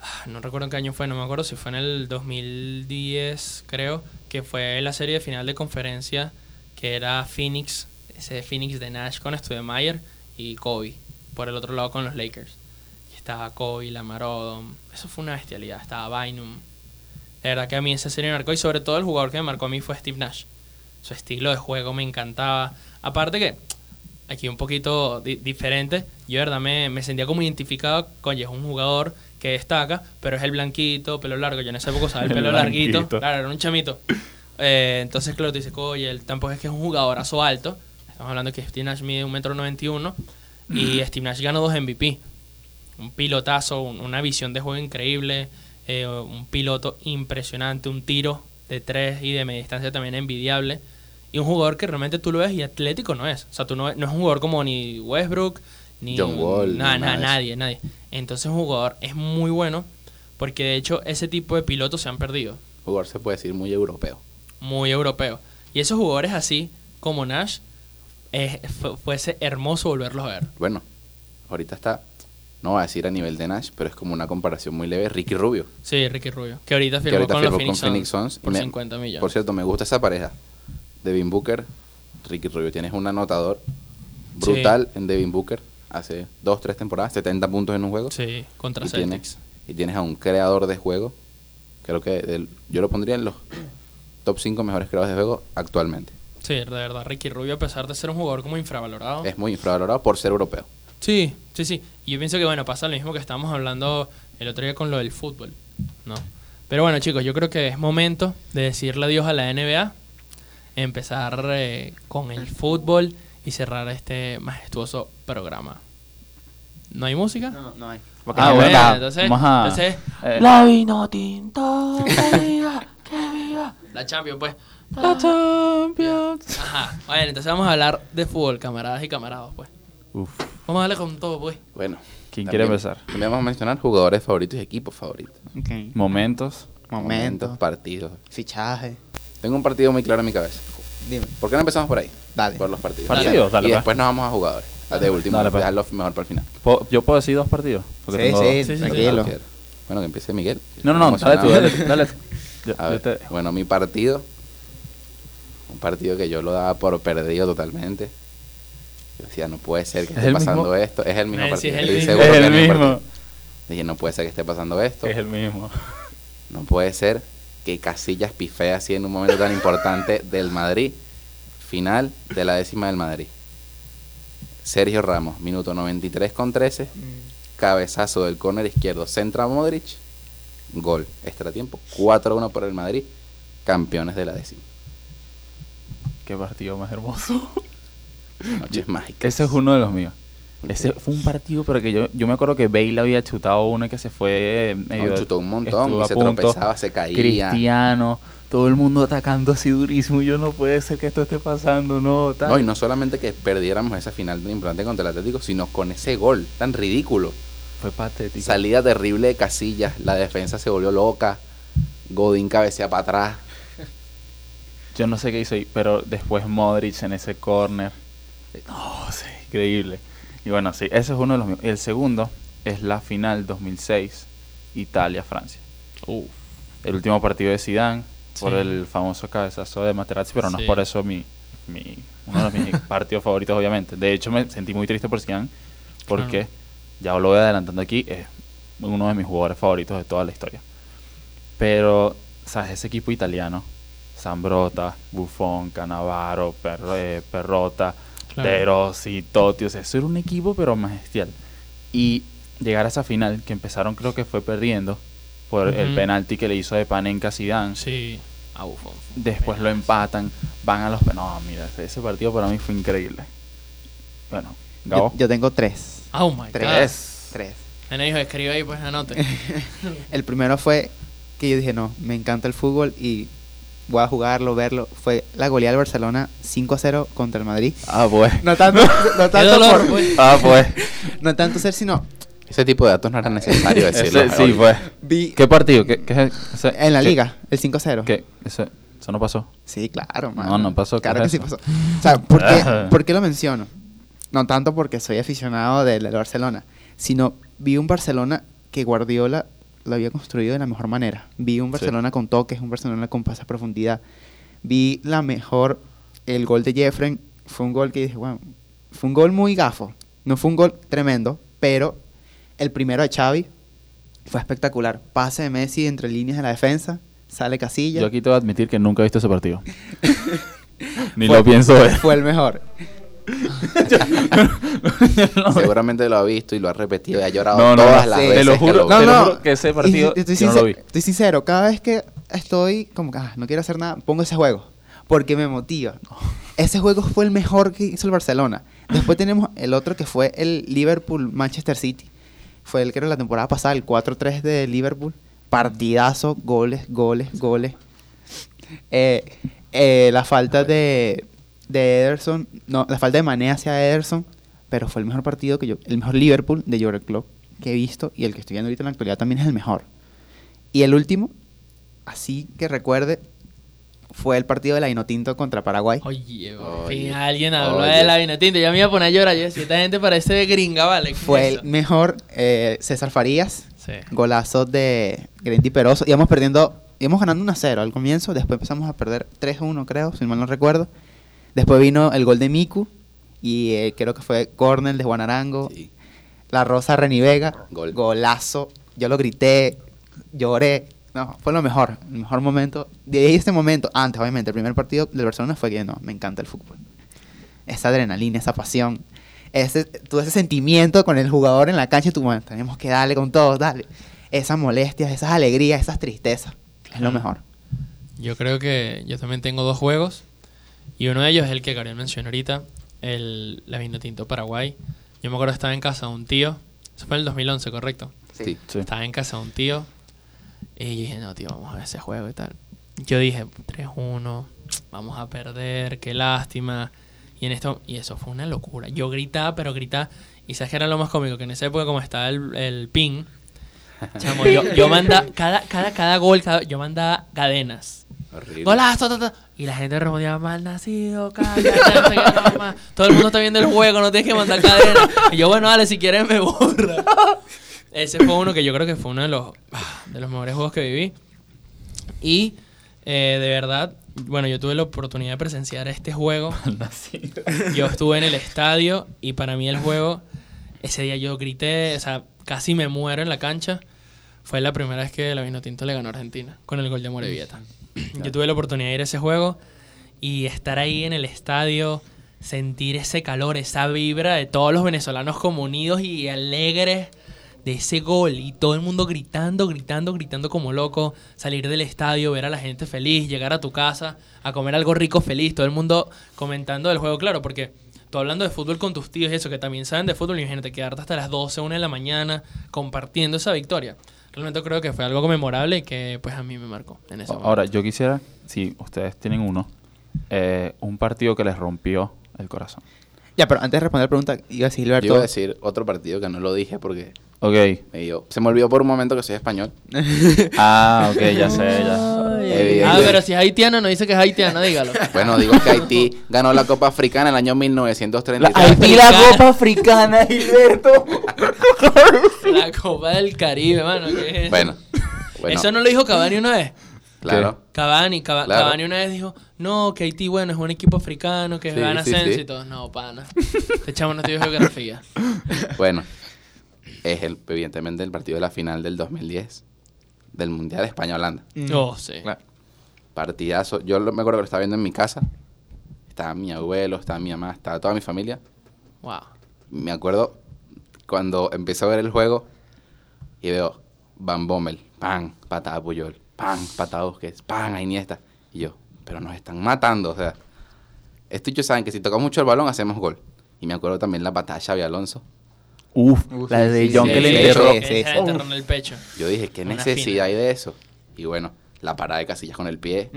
Ah, No recuerdo en qué año fue, no me acuerdo si fue en el 2010, creo, que fue la serie de final de conferencia que era Phoenix, ese Phoenix de Nash con Studemayer y Kobe, por el otro lado con los Lakers. Y estaba Kobe, Lamar Odom, eso fue una bestialidad, estaba Bynum. De verdad que a mí esa serie me marcó y sobre todo el jugador que me marcó a mí fue Steve Nash. Su estilo de juego me encantaba. Aparte que, aquí un poquito di- diferente, yo de verdad me, me sentía como identificado con es un jugador que destaca, pero es el blanquito, pelo largo. Yo en esa época usaba el <laughs> El pelo larguito. Claro, era un chamito. Eh, entonces, claro, tú dices, oye, él tampoco es que es un jugadorazo alto. Estamos hablando que Steve Nash mide un metro noventa y Steve Nash ganó dos MVP. Un pilotazo, un- una visión de juego increíble, eh, un piloto impresionante, un tiro de tres y de media distancia también envidiable. Y un jugador que realmente tú lo ves y atlético no es. O sea, tú no, no es un jugador como ni Westbrook, ni John Wall, eso. nadie, nadie. Entonces un jugador es muy bueno porque de hecho ese tipo de pilotos se han perdido. Jugador se puede decir muy europeo. Muy europeo. Y esos jugadores así como Nash, fu- fuese hermoso volverlos a ver. Bueno, ahorita está, no voy a decir a nivel de Nash, pero es como una comparación muy leve. Ricky Rubio. Sí, Ricky Rubio. Que ahorita que firmó ahorita con firmó los Phoenix, con Phoenix Suns por me- 50 millones. Por cierto, me gusta esa pareja. Devin Booker, Ricky Rubio. Tienes un anotador brutal en Devin Booker. Hace dos, tres temporadas, 70 puntos en un juego. Sí, contra y, Celtics. tienes, y tienes a un creador de juego. Creo que del- yo lo pondría en los top 5 mejores creadores de juego actualmente. Sí, de verdad, Ricky Rubio, a pesar de ser un jugador como infravalorado. Es muy infravalorado por ser europeo. Sí, sí, sí. Y yo pienso que, bueno, pasa lo mismo que estábamos hablando el otro día con lo del fútbol, ¿no? Pero bueno, chicos, yo creo que es momento de decirle adiós a la NBA, empezar eh, con el fútbol y cerrar este majestuoso programa. ¿No hay música? No, no hay. Ah, bueno, bueno, entonces- vamos a- entonces- eh, La vino tinto, que viva, que viva. La Champions, pues. La Champions. Ajá. Bueno, entonces vamos a hablar de fútbol, camaradas y camaradas, pues. Uf, Vamos a darle con todo, pues. Bueno. ¿quién también- quiere empezar? También vamos a mencionar jugadores favoritos y equipos favoritos. Ok. Momentos. Momentos, partidos. fichaje. Tengo un partido muy claro en mi cabeza. Dime. ¿Por qué no empezamos por ahí? Dale. Por los partidos. Partidos, y dale, pues. después nos vamos a jugadores. Al de último, Dale, pues. dejarlo mejor para el final. ¿Puedo- ¿Yo puedo decir dos partidos? Sí, tengo sí, dos. Sí, sí, sí. tranquilo. Bueno, que empiece Miguel. No, no, no, dale tú, dale dale ver, Bueno, mi partido. Un partido que yo lo daba por perdido totalmente. Yo decía, no puede ser que ¿Es esté pasando mismo? esto. Es el mismo partido. es el estoy mismo. seguro Es el mismo. partido. Dije, no puede ser que esté pasando esto. Es el mismo. No puede ser que Casillas pifee así en un momento tan importante del Madrid. Final de la décima del Madrid. Sergio Ramos, minuto 93 con 13. Cabezazo del córner izquierdo. Centra Modric. Gol. Extratiempo. 4-1 por el Madrid. Campeones de la décima. Qué partido más hermoso. <laughs> Noches mágicas. Ese es uno de los míos. Ese fue un partido, pero que yo, yo me acuerdo que Bale había chutado uno que se fue eh, medio. No, chutó un montón. Y se punto. tropezaba, se caía. Cristiano, todo el mundo atacando así durísimo. Yo no puede ser que esto esté pasando, no. tal. No, y no solamente que perdiéramos esa final tan importante contra el Atlético, sino con ese gol tan ridículo. Fue patético. Salida terrible de Casillas, la defensa se volvió loca, Godín cabecea para atrás. Yo no sé qué hizo ahí, pero después Modric en ese corner. No, sí, increíble. Y bueno, sí, ese es uno de los míos. El segundo es la final 2006, Italia-Francia. El último partido de Zidane por Sí. el famoso cabezazo de Materazzi, pero no Sí. es por eso mi, mi uno de mis <laughs> partidos favoritos, obviamente. De hecho, me sentí muy triste por Zidane porque, ya lo voy adelantando aquí, es uno de mis jugadores favoritos de toda la historia. Pero, ¿sabes? Ese equipo italiano, Zambrota, Buffon, Cannavaro, Perro- eh, Perrota, Claro. De Rossi, Totti, o sea, eso era un equipo pero majestial. Y llegar a esa final, que empezaron creo que fue perdiendo por el penalti que le hizo de Panenka a Zidane. Sí. A Buffon. Después lo empatan, van a los... No, mira, ese partido para mí fue increíble. Bueno, Yo, Gabo. yo tengo tres. Oh my god. Tres. Tres. Dijo, escribe ahí, pues anote. <laughs> El primero fue que yo dije, no, me encanta el fútbol y voy a jugarlo, verlo. Fue la goleada del Barcelona 5 a 0 contra el Madrid. Ah, pues. No tanto, no <laughs> tanto, dolor, por- pues. Ah, pues. <laughs> no tanto ser, sino Ese tipo de datos no era necesario <laughs> decirlo. Ese- sí, pues. vi ¿Qué partido? ¿Qué, qué es ese- en la qué- liga, el 5 a 0. ¿Qué? Ese- eso no pasó. Sí, claro, No, mano. no pasó, ¿qué Claro que es sí eso? pasó. O sea, ¿por qué, por qué lo menciono? No tanto porque soy aficionado del, del Barcelona, sino vi un Barcelona que Guardiola lo había construido de la mejor manera. Vi un Barcelona con toques, un Barcelona con pase a profundidad. Vi la mejor, el gol de Jeffrey fue un gol que dije, bueno, fue un gol muy gafo. No fue un gol tremendo, pero el primero de Xavi fue espectacular. Pase de Messi entre líneas de la defensa, sale Casilla. Yo aquí te voy a admitir que nunca he visto ese partido. <laughs> Ni Fue- lo pienso ver. Fue el mejor. <laughs> Seguramente lo ha visto y lo ha repetido y ha llorado No, no, todas no, las sí. veces. Te lo que juro, lo te lo juro que ese partido Y estoy, yo no lo vi. sincero, estoy sincero, cada vez que estoy como que ah, no quiero hacer nada, pongo ese juego. Porque me motiva. <laughs> Ese juego fue el mejor que hizo el Barcelona. Después tenemos el otro que fue el Liverpool-Manchester City. Fue el que era la temporada pasada, el 4-3 de Liverpool. Partidazo, goles, goles, goles. Eh, eh, la falta de, de Ederson, no, la falta de Mané hacia Ederson, pero fue el mejor partido que yo, el mejor Liverpool de Jurgen Klopp que he visto y el que estoy viendo ahorita en la actualidad también es el mejor. Y el último, así que recuerde, fue el partido de la Inotinto contra Paraguay. Oye, fin alguien habló oye. de la vinatinta. Ya me iba a poner a llorar. Yo decía, esta gente parece gringa, ¿vale? ¿Qué Fue el mejor eh, César Farías, Sí. golazo de Grenti Peroso. Íbamos perdiendo, íbamos ganando 1-0 al comienzo, después empezamos a perder 3-1 creo, si mal no recuerdo. Después vino el gol de Miku y eh, creo que fue corner de Juan Arango. Sí. La Rosa Renivega, Gol. golazo. Yo lo grité, lloré. No, fue lo mejor, el mejor momento. De ahí este momento, antes obviamente, el primer partido del Barcelona fue que no, me encanta el fútbol. Esa adrenalina, esa pasión, ese, todo ese sentimiento con el jugador en la cancha, y tú, bueno, tenemos que darle con todo, dale. Esas molestias, esas alegrías, esas tristezas, es lo mejor. Yo creo que yo también tengo dos juegos. Y uno de ellos es el que Gabriel mencionó ahorita, el la Vinotinto Paraguay. Yo me acuerdo que estaba en casa de un tío. Eso fue en el 2011, ¿correcto? Sí. Sí. Estaba en casa de un tío. Y yo dije, no, tío, vamos a ver ese juego y tal. Yo dije, 3-1, vamos a perder, qué lástima. Y en esto, y eso fue una locura. Yo gritaba, pero gritaba. Y sabes que era lo más cómico, que en esa época, como estaba el, el ping, chamo, yo, yo mandaba, cada, cada, cada gol, cada- yo mandaba cadenas. Horrible. Golazo, ta, ta. Y la gente respondía, mal nacido, cállate, no sé qué, no, ma. Todo el mundo está viendo el juego, no tienes que mandar cadena. Y yo, bueno, dale, si quieres me borra. Ese fue uno que yo creo que fue uno de los, ah, de los mejores juegos que viví. Y eh, de verdad, bueno, yo tuve la oportunidad de presenciar este juego. <laughs> Yo estuve en el estadio y para mí el juego, ese día yo grité, o sea, casi me muero en la cancha. Fue la primera vez que la Vinotinto le ganó a Argentina con el gol de Morevieta. <clears throat> Yo tuve la oportunidad de ir a ese juego y estar ahí en el estadio, sentir ese calor, esa vibra de todos los venezolanos como unidos y alegres de ese gol y todo el mundo gritando, gritando, gritando como loco, salir del estadio, ver a la gente feliz, llegar a tu casa, a comer algo rico feliz, todo el mundo comentando del juego, claro, porque tú hablando de fútbol con tus tíos y eso, que también saben de fútbol, imagínate quedarte hasta las 12, 1 de la mañana compartiendo esa victoria. Realmente creo que fue algo memorable y que pues a mí me marcó en ese momento. Ahora, yo quisiera, si ustedes tienen uno, eh, un partido que les rompió el corazón. Ya, pero antes de responder la pregunta, iba a decir Yo iba a decir otro partido que no lo dije porque Ok. me dio- se me olvidó por un momento que soy español. <laughs> Ah, ok, ya sé, ya. Evidente. Ah, pero si es haitiano, no dice que es haitiano, dígalo. Bueno, digo que Haití ganó la Copa Africana en el año 1933. Haití la Copa Africana, Gilberto. <laughs> La Copa del Caribe, mano. ¿qué es eso? Bueno, bueno, ¿Eso no lo dijo Cavani una vez? claro. Cavani, Cava- Claro. Cavani una vez dijo, no, que Haití, bueno, es un equipo africano que Sí, gana sí, sí. y todo. No, pana. Te echamos no estudio geografía. Bueno, es el, evidentemente el partido de la final del 2010 del Mundial España-Holanda. Oh, sí. Claro. Partidazo. Yo lo- me acuerdo que lo estaba viendo en mi casa. Estaba mi abuelo, estaba mi mamá, estaba toda mi familia. Wow. Me acuerdo cuando empecé a ver el juego y veo Van Bommel, pan, patada a Puyol, pan, patada a Busquets, pan, a Iniesta. Y yo, pero nos están matando, o sea. Estos chicos saben que si tocamos mucho el balón hacemos gol. Y me acuerdo también la batalla de Xavi Alonso. Uf, Uf, la de sí, John sí, que le enterró. enterrarle el pecho. Yo dije, ¿qué Una necesidad final. hay de eso? Y bueno, la parada de Casillas con el pie.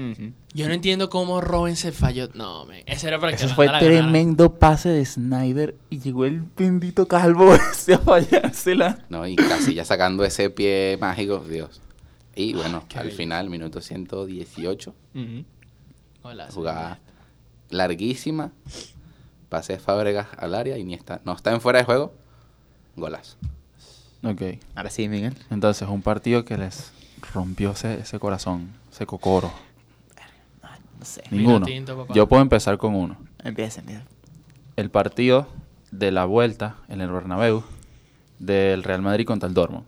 Yo no entiendo cómo Robin se falló. No, me, ese era para que Eso fue ganara. tremendo pase de Snyder y llegó el bendito calvo <laughs> ese a fallársela. ¿no? Y Casillas sacando ese pie mágico, Dios. Y bueno, al bello. final, minuto 118, Ujú. Hola, jugada larguísima. Pase de Fábregas al área y ni está. No está en fuera de juego. Golazo. Ok, Ahora sí, Miguel. entonces un partido que les rompió ese, ese corazón, ese cocoro. No sé. Ninguno. tinto. Yo puedo empezar con uno. Empieza, empieza. El partido de la vuelta en el Bernabéu del Real Madrid contra el Dortmund.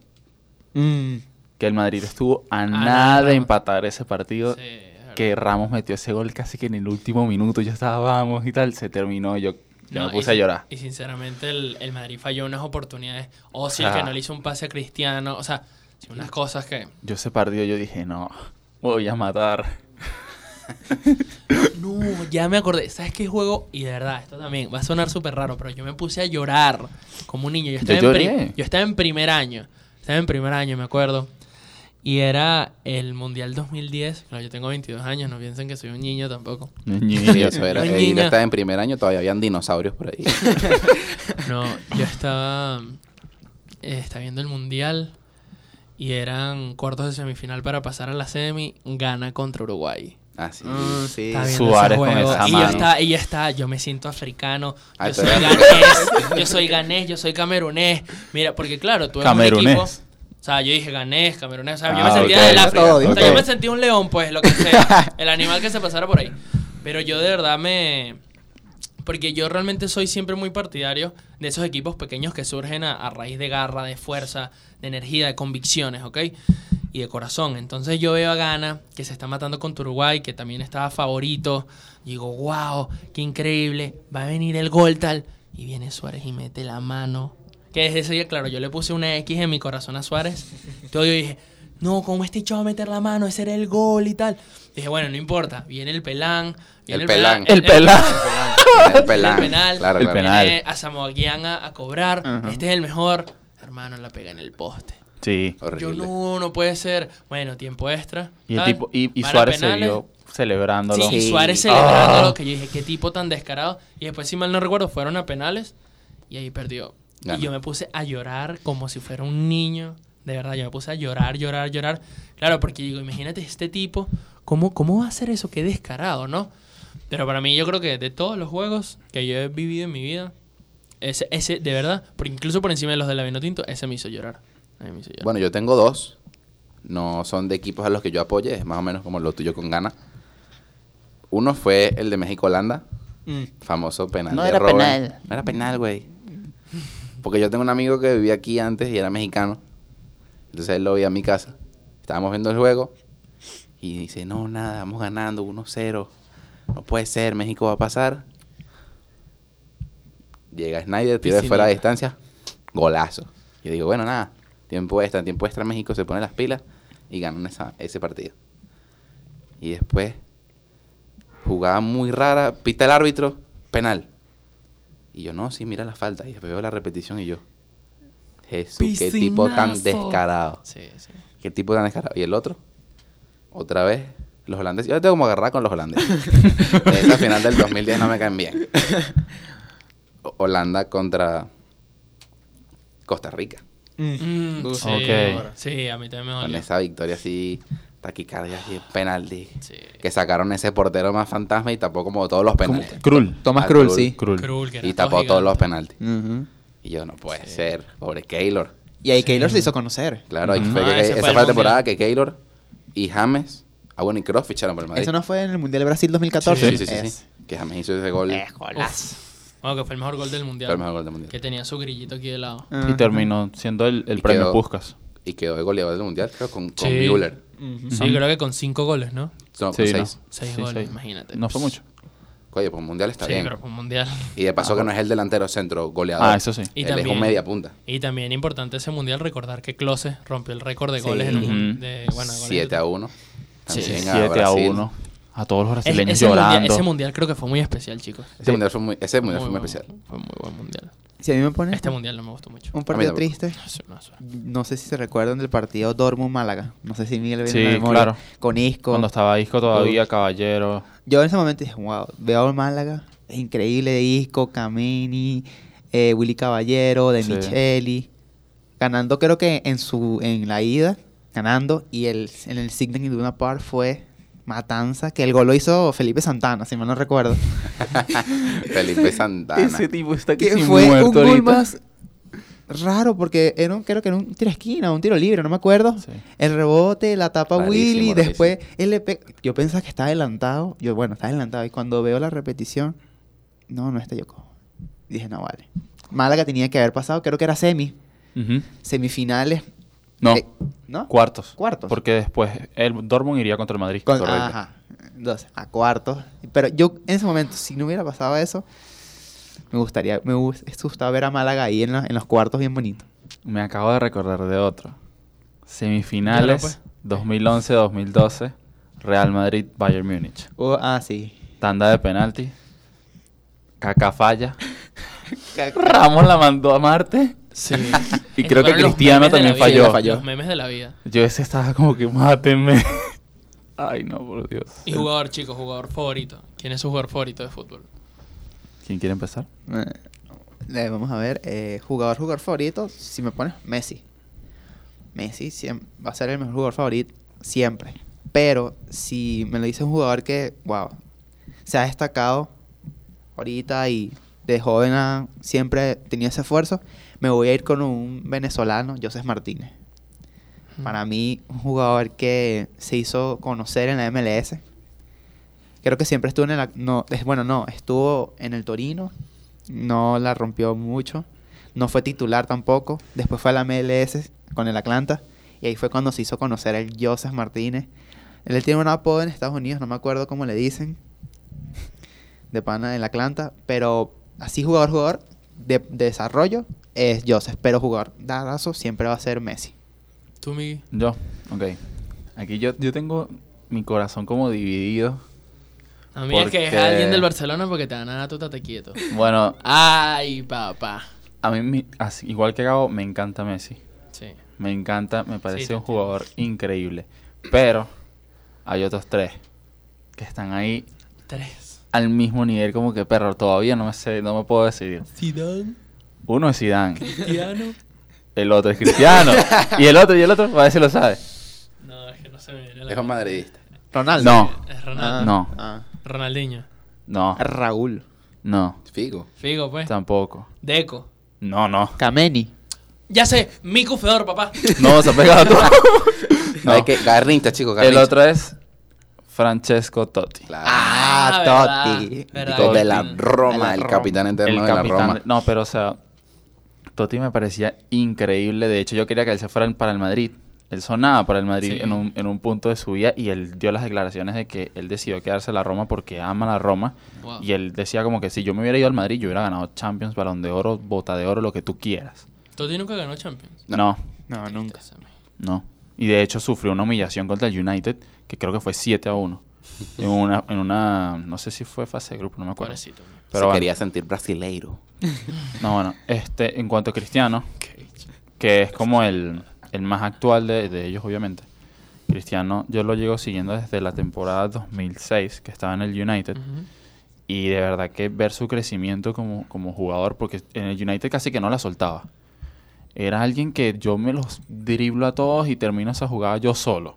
Mm. Que el Madrid estuvo a, nada, nada de empatar ese partido. Sí, que Ramos metió ese gol casi que en el último minuto. Ya estábamos y tal. Se terminó. Yo, yo No, me y puse a sin- llorar. Y sinceramente el, el Madrid falló unas oportunidades. O si sea- el que no le hizo un pase a Cristiano. O sea, unas cosas que... Yo ese partido yo dije, no, voy a matar. <laughs> No, ya me acordé. ¿Sabes qué juego? Y de verdad, esto también va a sonar súper raro, pero yo me puse a llorar como un niño. Yo estaba, Yo en, yo estaba en primer año. Estaba en primer año, me acuerdo. Y era el Mundial 2010. Claro, yo tengo 22 años, no piensen que soy un niño tampoco. Sí, eso era. <laughs> Eh, yo estaba en primer año, todavía habían dinosaurios por ahí. <laughs> No, yo estaba, eh, estaba viendo el Mundial y eran cuartos de semifinal para pasar a la semi. Gana contra Uruguay. Así. Mm, sí. Estaba viendo Suárez ese con juego, esa y yo mano. estaba, y yo estaba, yo me siento africano, Ah, yo soy ganés, yo soy ganés, yo soy camerunés. Mira, porque claro, tú eres un equipo. O sea, yo dije ganés, camerunés, o sea, yo Ah, me sentía ok, del África. todo, o sea, yo me sentía un león, pues, lo que sea, <laughs> el animal que se pasara por ahí. Pero yo de verdad me porque yo realmente soy siempre muy partidario de esos equipos pequeños que surgen a, a raíz de garra, de fuerza, de energía, de convicciones, ¿ok? Y de corazón. Entonces yo veo a Ghana, que se está matando contra Uruguay, que también estaba favorito. Y digo, wow, qué increíble. Va a venir el gol tal. Y viene Suárez y mete la mano. Que desde ese día, claro, yo le puse una X en mi corazón a Suárez. Todo yo dije, no, ¿cómo este chavo va a meter la mano? Ese era el gol y tal. Dije, bueno, no importa. Viene el pelán. Viene El pelán. El pelán. <laughs> El penal. el penal. Claro, El claro. penal. Viene a Samoa Gyan a, a cobrar. Este es el mejor. Hermano, la pega en el poste. Sí. Yo no, no puede ser. Bueno, tiempo extra. Y, el tipo, Suárez se penales. vio celebrándolo. Sí, y. Suárez celebrándolo, Ah. que yo dije, qué tipo tan descarado. Y después, si mal no recuerdo, fueron a penales y ahí perdió. Y yo me puse a llorar como si fuera un niño. De verdad, yo me puse a llorar, llorar, llorar. Claro, porque digo, imagínate este tipo, ¿cómo, cómo va a hacer eso? Qué descarado, ¿no? Pero para mí, yo creo que de todos los juegos que yo he vivido en mi vida, ese, ese de verdad, por, incluso por encima de los de la Vinotinto, ese me hizo llorar. A mí me hizo llorar. Bueno, yo tengo dos. No son de equipos a los que yo apoye, es más o menos como lo tuyo con Gana. Uno fue el de México-Holanda, Mm. famoso penal No de era penal. No era penal, güey. Porque yo tengo un amigo que vivía aquí antes y era mexicano. Entonces él lo veía a mi casa. Estábamos viendo el juego y dice, no, nada, vamos ganando 1-0. No puede ser, México va a pasar. Llega Snyder, tiro de fuera de distancia, golazo. Yo digo, bueno, nada, tiempo extra, tiempo extra México se pone las pilas y ganan esa, ese partido. Y después, jugada muy rara, pita el árbitro, penal. Y yo, no, sí, mira la falta. Y después veo la repetición y yo, Jesús, qué tipo tan descarado. Sí, sí. Qué tipo tan descarado. Y el otro, otra vez, los holandeses. Yo le tengo como agarrar con los holandeses. <laughs> Esta final del 2010 no me caen bien. Holanda contra Costa Rica. Mm, Uf. sí, sí, a mí también me Con esa victoria así, taquicardia así, penalti. Sí. Que sacaron ese portero más fantasma y tapó como todos los penaltis. Krul. Tomás Ah, Krul. sí. Krul. Krul, Y tapó todos los penaltis. Y yo, no puede ser. Pobre Keylor. Y ahí Keylor se hizo conocer. Claro, fue Ah, esa fue la temporada que Keylor y James, ah bueno, y Kroos ficharon por el Madrid. ¿Eso no fue en el Mundial de Brasil 2014? Sí, sí, sí, sí, Es. sí. Que James hizo ese gol. Fue golazo. Bueno, que fue el mejor gol del mundial. el mejor gol del mundial. Que tenía su grillito aquí de lado. Y Ajá. terminó siendo el, el Y premio quedó- Puskas. Y quedó de goleador del mundial, creo, con, con Sí. Müller. Ujú. Sí, creo que con cinco goles, ¿no? No, con Sí, seis. no. Seis Sí, goles, seis. imagínate. No fue mucho. Oye, pues mundial está sí, bien. pero fue un mundial. Y de paso que no es el delantero centro goleador. Ah, eso sí. Y Él también, es un media punta. Y también importante ese mundial recordar que Klose rompió el récord de Sí. goles en un Ujú. de, bueno, goles 7 a 1. Sí. También 7 a Brasil. 1. A todos los Es- brasileños ese, mundial, llorando. ese mundial creo que fue muy especial, chicos. Ese mundial fue muy, ese mundial fue muy buen- especial. Fue muy buen mundial. Si a mí me pone Este mundial no me gustó mucho. un partido tampoco. triste, una no sé si se recuerdan del partido Dortmund-Málaga. No sé si Miguel viene Sí, en la memoria. claro. Con Isco. Cuando estaba Isco todavía, Caballero. Yo en ese momento dije, wow, veo al Málaga, es increíble, Isco, Camini, eh, Willy Caballero, De Sí. Micheli, ganando creo que en su en la ida, ganando, y el, en el Signing Iduna Park fue Matanza, que el gol lo hizo Felipe Santana, si mal no recuerdo. <laughs> Felipe Santana. tipo está que fue un gol más raro, porque era un, creo que era un tiro a esquina, un tiro libre, no me acuerdo. Sí. El rebote, la tapa Rarísimo, Willy, rarísimo. después él le pe- Yo pensaba que estaba adelantado. Yo, bueno, está adelantado. Y cuando veo la repetición, no, no está Yoko. Dije, no, vale. Málaga tenía que haber pasado, creo que era semi. Semifinales. No, eh, ¿No? cuartos. Cuartos. Porque después el Dortmund iría contra el Madrid. Con- correcto. ajá. Entonces, a cuartos. Pero yo en ese momento, si no hubiera pasado eso, me gustaría, me gustaba ver a Málaga ahí en, la- en los cuartos bien bonito. Me acabo de recordar de otro. Semifinales pues. 2011-2012. Real Madrid, Bayern Múnich. Oh, ah, sí. Tanda de penalti. Caca falla. <laughs> Ramos la mandó a Marte. Sí. <laughs> Y creo que Cristiano también vida, falló. falló. Los memes de la vida. Yo ese estaba como que mátenme. <laughs> Ay, no, por Dios. Y jugador, chicos, jugador favorito. ¿Quién es su jugador favorito de fútbol? ¿Quién quiere empezar? Eh, eh, vamos a ver, eh, jugador, jugador favorito, si me pones Messi. Messi siem- va a ser el mejor jugador favorito siempre. Pero si me lo dice un jugador que, wow, se ha destacado ahorita y de joven ha siempre tenido ese esfuerzo, me voy a ir con un venezolano, José Martínez. Para mí, un jugador que se hizo conocer en la MLS. Creo que siempre estuvo en el... No, es, bueno, no, estuvo en el Torino. No la rompió mucho. No fue titular tampoco. Después fue a la MLS con el Atlanta. Y ahí fue cuando se hizo conocer el Joseph Martínez. Él tiene un apodo en Estados Unidos, no me acuerdo cómo le dicen. De pana del Atlanta. Pero así jugador, jugador de, de desarrollo es Joseph. Pero jugador dadazo siempre va a ser Messi. ¿Tú, Miguel? Yo, ok. Aquí yo, yo tengo mi corazón como dividido. A mí es que es Porque- alguien del Barcelona porque te da nada, tú estate quieto. Bueno, Ay, papá. a mí, mi- así- igual que Gabo, me encanta Messi. Sí. Me encanta, me parece te un entiendo. jugador increíble. Pero hay otros tres que están ahí Tres. Al mismo nivel como que perro. Todavía no me sé, no me puedo decidir. Zidane, Uno es Zidane, Cristiano. el otro es Cristiano y el otro y el otro, a ver si lo sabe. No, es que no se me viene la Es un madridista. Ronaldo. No, Es Ah, Ronaldo. No. ah. Ronaldinho. no, Raúl. no, Figo. Figo, pues. tampoco. Deco. No, no. Kameni. Ya sé, Miku Fedor, papá. No, se ha pegado <laughs> todo. No, hay que Garrincha, chico, El otro es Francesco Totti. Claro. Ah, verdad, Totti. verdad. De la. Roma, el capitán eterno de la Roma. No, pero o sea, Totti me parecía increíble. De hecho, yo quería que él se fuera para el Madrid. Él sonaba para el Madrid Sí. en, un, en un punto de su vida y él dio las declaraciones de que él decidió quedarse en la Roma porque ama la Roma. Wow. Y él decía como que si yo me hubiera ido al Madrid, yo hubiera ganado Champions, Balón de Oro, Bota de Oro, lo que tú quieras. Totti nunca ganó Champions. No, No, nunca. no. Y de hecho sufrió una humillación contra el United, que creo que fue 7 a 1. <laughs> En una, en una, no sé si fue fase de grupo, no me acuerdo. Pero Se bueno. quería sentir brasileiro. <laughs> No, bueno, este, en cuanto a Cristiano, <laughs> que es como el, el más actual de, de ellos, obviamente. Cristiano, yo lo llego siguiendo desde la temporada 2006, que estaba en el United. Y de verdad que ver su crecimiento como, como jugador, porque en el United casi que no la soltaba. Era alguien que yo me los driblo a todos y termino esa jugada yo solo.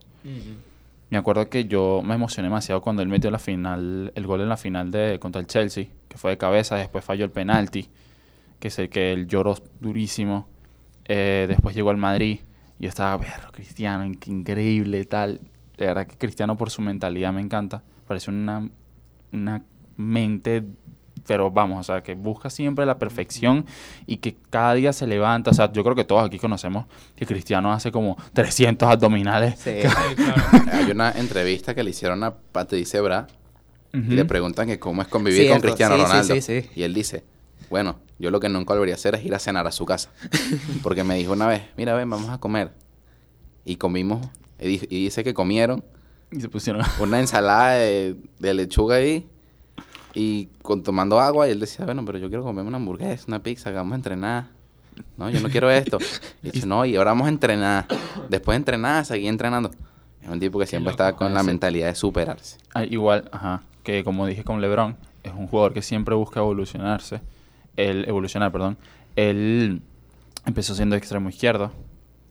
Me acuerdo que yo me emocioné demasiado cuando él metió la final, el gol en la final de contra el Chelsea, que fue de cabeza, después falló el penalti, que el que él lloró durísimo. Eh, después llegó al Madrid y yo estaba, ver, Cristiano, increíble, tal. De verdad que Cristiano por su mentalidad me encanta. Parece una, una mente, pero vamos, o sea, que busca siempre la perfección y que cada día se levanta. O sea, yo creo que todos aquí conocemos que Cristiano hace como 300 abdominales. Sí. <laughs> Sí, claro. Hay una entrevista que le hicieron a Patrice Bra y Ujú. le preguntan que cómo es convivir con Cristiano sí, Ronaldo. sí, sí. Y él dice, bueno, yo lo que nunca volvería a hacer es ir a cenar a su casa. <laughs> Porque me dijo una vez, mira, ven, vamos a comer. Y comimos, y di- y dice que comieron Y se pusieron... una ensalada de, de lechuga ahí y con, tomando agua. Y él decía, bueno, pero yo quiero comerme una hamburguesa, una pizza, que vamos a entrenar. No, yo no quiero esto. <laughs> Y dice, no, y ahora vamos a entrenar. Después de entrenar, seguir entrenando. Es un tipo que siempre está con la mentalidad de superarse. Ah, igual, ajá, que como dije con LeBron, es un jugador que siempre busca evolucionarse. Él, evolucionar, perdón. Él empezó siendo extremo izquierdo.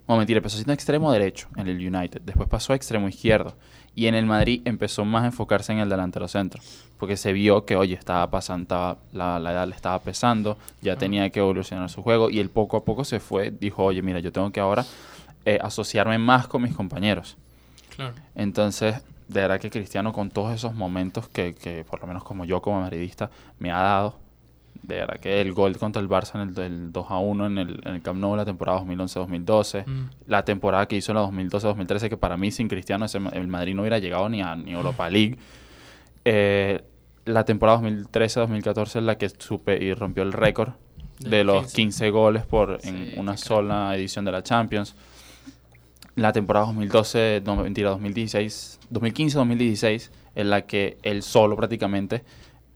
No, mentira, empezó siendo extremo derecho en el United. Después pasó a extremo izquierdo. Y en el Madrid empezó más a enfocarse en el delantero centro. Porque se vio que, oye, estaba pasando, estaba- la, la edad le estaba pesando, ya tenía que evolucionar su juego. Y él poco a poco se fue, dijo, oye, mira, yo tengo que ahora eh, asociarme más con mis compañeros. Claro. Entonces, de verdad que Cristiano con todos esos momentos que, que por lo menos como yo como madridista me ha dado, de verdad que el gol contra el Barça en el, del 2 a 1 en el, en el Camp Nou la temporada 2011-2012, Mm. la temporada que hizo en la 2012-2013 que para mí sin Cristiano ese el Madrid no hubiera llegado ni a ni Europa League. Eh, la temporada 2013-2014 en la que supe y rompió el récord De los 15. 15 goles por en una sola edición de la Champions. La temporada 2012, no mentira, 2016, 2015-2016, en la que él solo prácticamente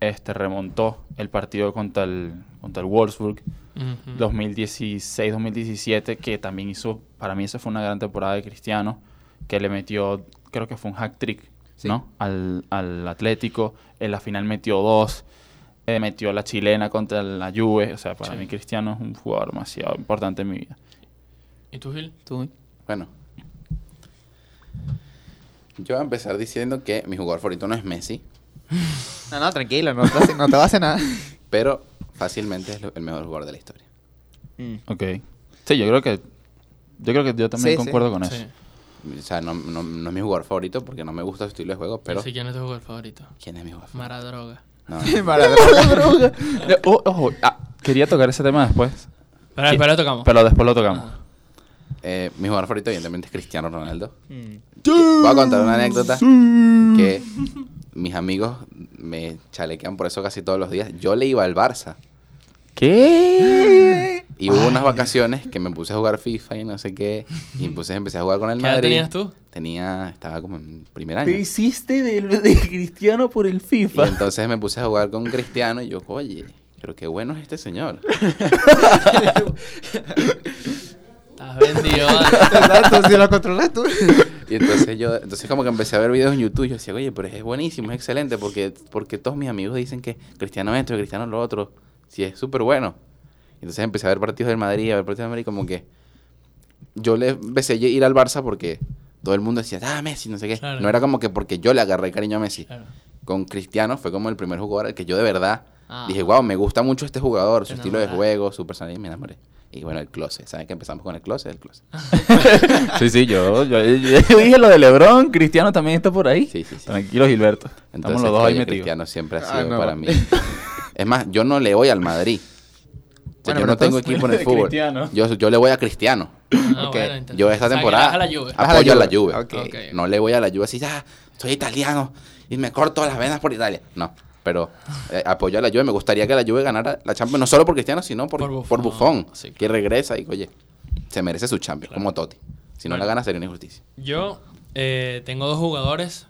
este, remontó el partido contra el, contra el Wolfsburg. Ujú. 2016-2017, que también hizo, para mí esa fue una gran temporada de Cristiano, que le metió, creo que fue un hack trick, Sí. ¿no? Al, al Atlético, en la final metió dos, eh, metió la chilena contra la Juve, o sea, para Sí. mí Cristiano es un jugador demasiado importante en mi vida. ¿Y tú, Gil? Tú. Bueno. Yo voy a empezar diciendo que mi jugador favorito no es Messi, <laughs> No, no, tranquilo, no te, hace- no te va a hacer nada. <laughs> pero fácilmente es el mejor jugador de la historia. Mm. Ok. Sí, yo creo que, yo creo que yo también Sí, sí. concuerdo con Sí. eso. O sea, no, no- no es mi jugador favorito porque no me gusta su estilo de juego, pero... Sí, ¿quién es tu jugador favorito? ¿Quién es mi jugador favorito? Maradroga. No, Maradona. Eh, oh, ojo, ah, quería tocar ese tema después, Pero después lo tocamos. pero después lo tocamos. Ah. eh, mi jugador favorito evidentemente es Cristiano Ronaldo. Mm. Voy a contar una anécdota que mis amigos me chalequean por eso casi todos los días. Yo le iba al Barça ¿Qué? y hubo unas vacaciones que me puse a jugar FIFA y no sé qué. Y entonces empecé a jugar con el <laughs> ¿Qué Madrid. tenías tú? Tenía, estaba como en primer año. hiciste de, de Cristiano por el Y FIFA. entonces me puse a jugar con Cristiano y yo, oye, pero qué bueno es este señor. <laughs> Estás vendido. Exacto, si lo controlas tú. Y entonces yo, entonces como que empecé a ver videos en YouTube y yo decía, oye, pero es buenísimo, es excelente, porque, porque todos mis amigos dicen que Cristiano esto, Cristiano lo otro, sí es súper bueno. Entonces empecé a ver partidos del Madrid, a ver partidos del Madrid, como que yo le empecé a ir al Barça porque todo el mundo decía, ah, Messi, no sé qué. Claro. No era como que porque yo le agarré cariño a Messi. Claro. Con Cristiano fue como el primer jugador al que yo de verdad Ah. Dije, wow, me gusta mucho este jugador, su estilo de juego, su personalidad, y me enamoré. Y bueno, el closet, ¿saben que empezamos con el closet? El closet. <laughs> Sí, sí, yo, yo, yo <laughs> dije lo de LeBron, Cristiano también está por ahí. Sí, sí, sí. Tranquilo, Gilberto. Estamos Entonces, los dos ahí metidos. Cristiano siempre ha Ah, sido no. para mí. <laughs> Es más, yo no le voy al Madrid. O sea, Bueno, yo no tengo equipo en el fútbol. Yo, yo le voy a Cristiano. Ah, Ok. bueno, Yo esta o sea, temporada a la Juve. Apoyo a la Juve. Juve. Ok. Ok. No le voy a la Juve así, ah, soy italiano y me corto las venas por Italia. No, pero eh, apoyo a la Juve. Me gustaría que la Juve ganara la Champions, no solo por Cristiano, sino por, Por por Buffon. Que regresa y, oye, se merece su Champions, como Totti. Si no Bueno. la gana sería una injusticia. Yo eh, tengo dos jugadores.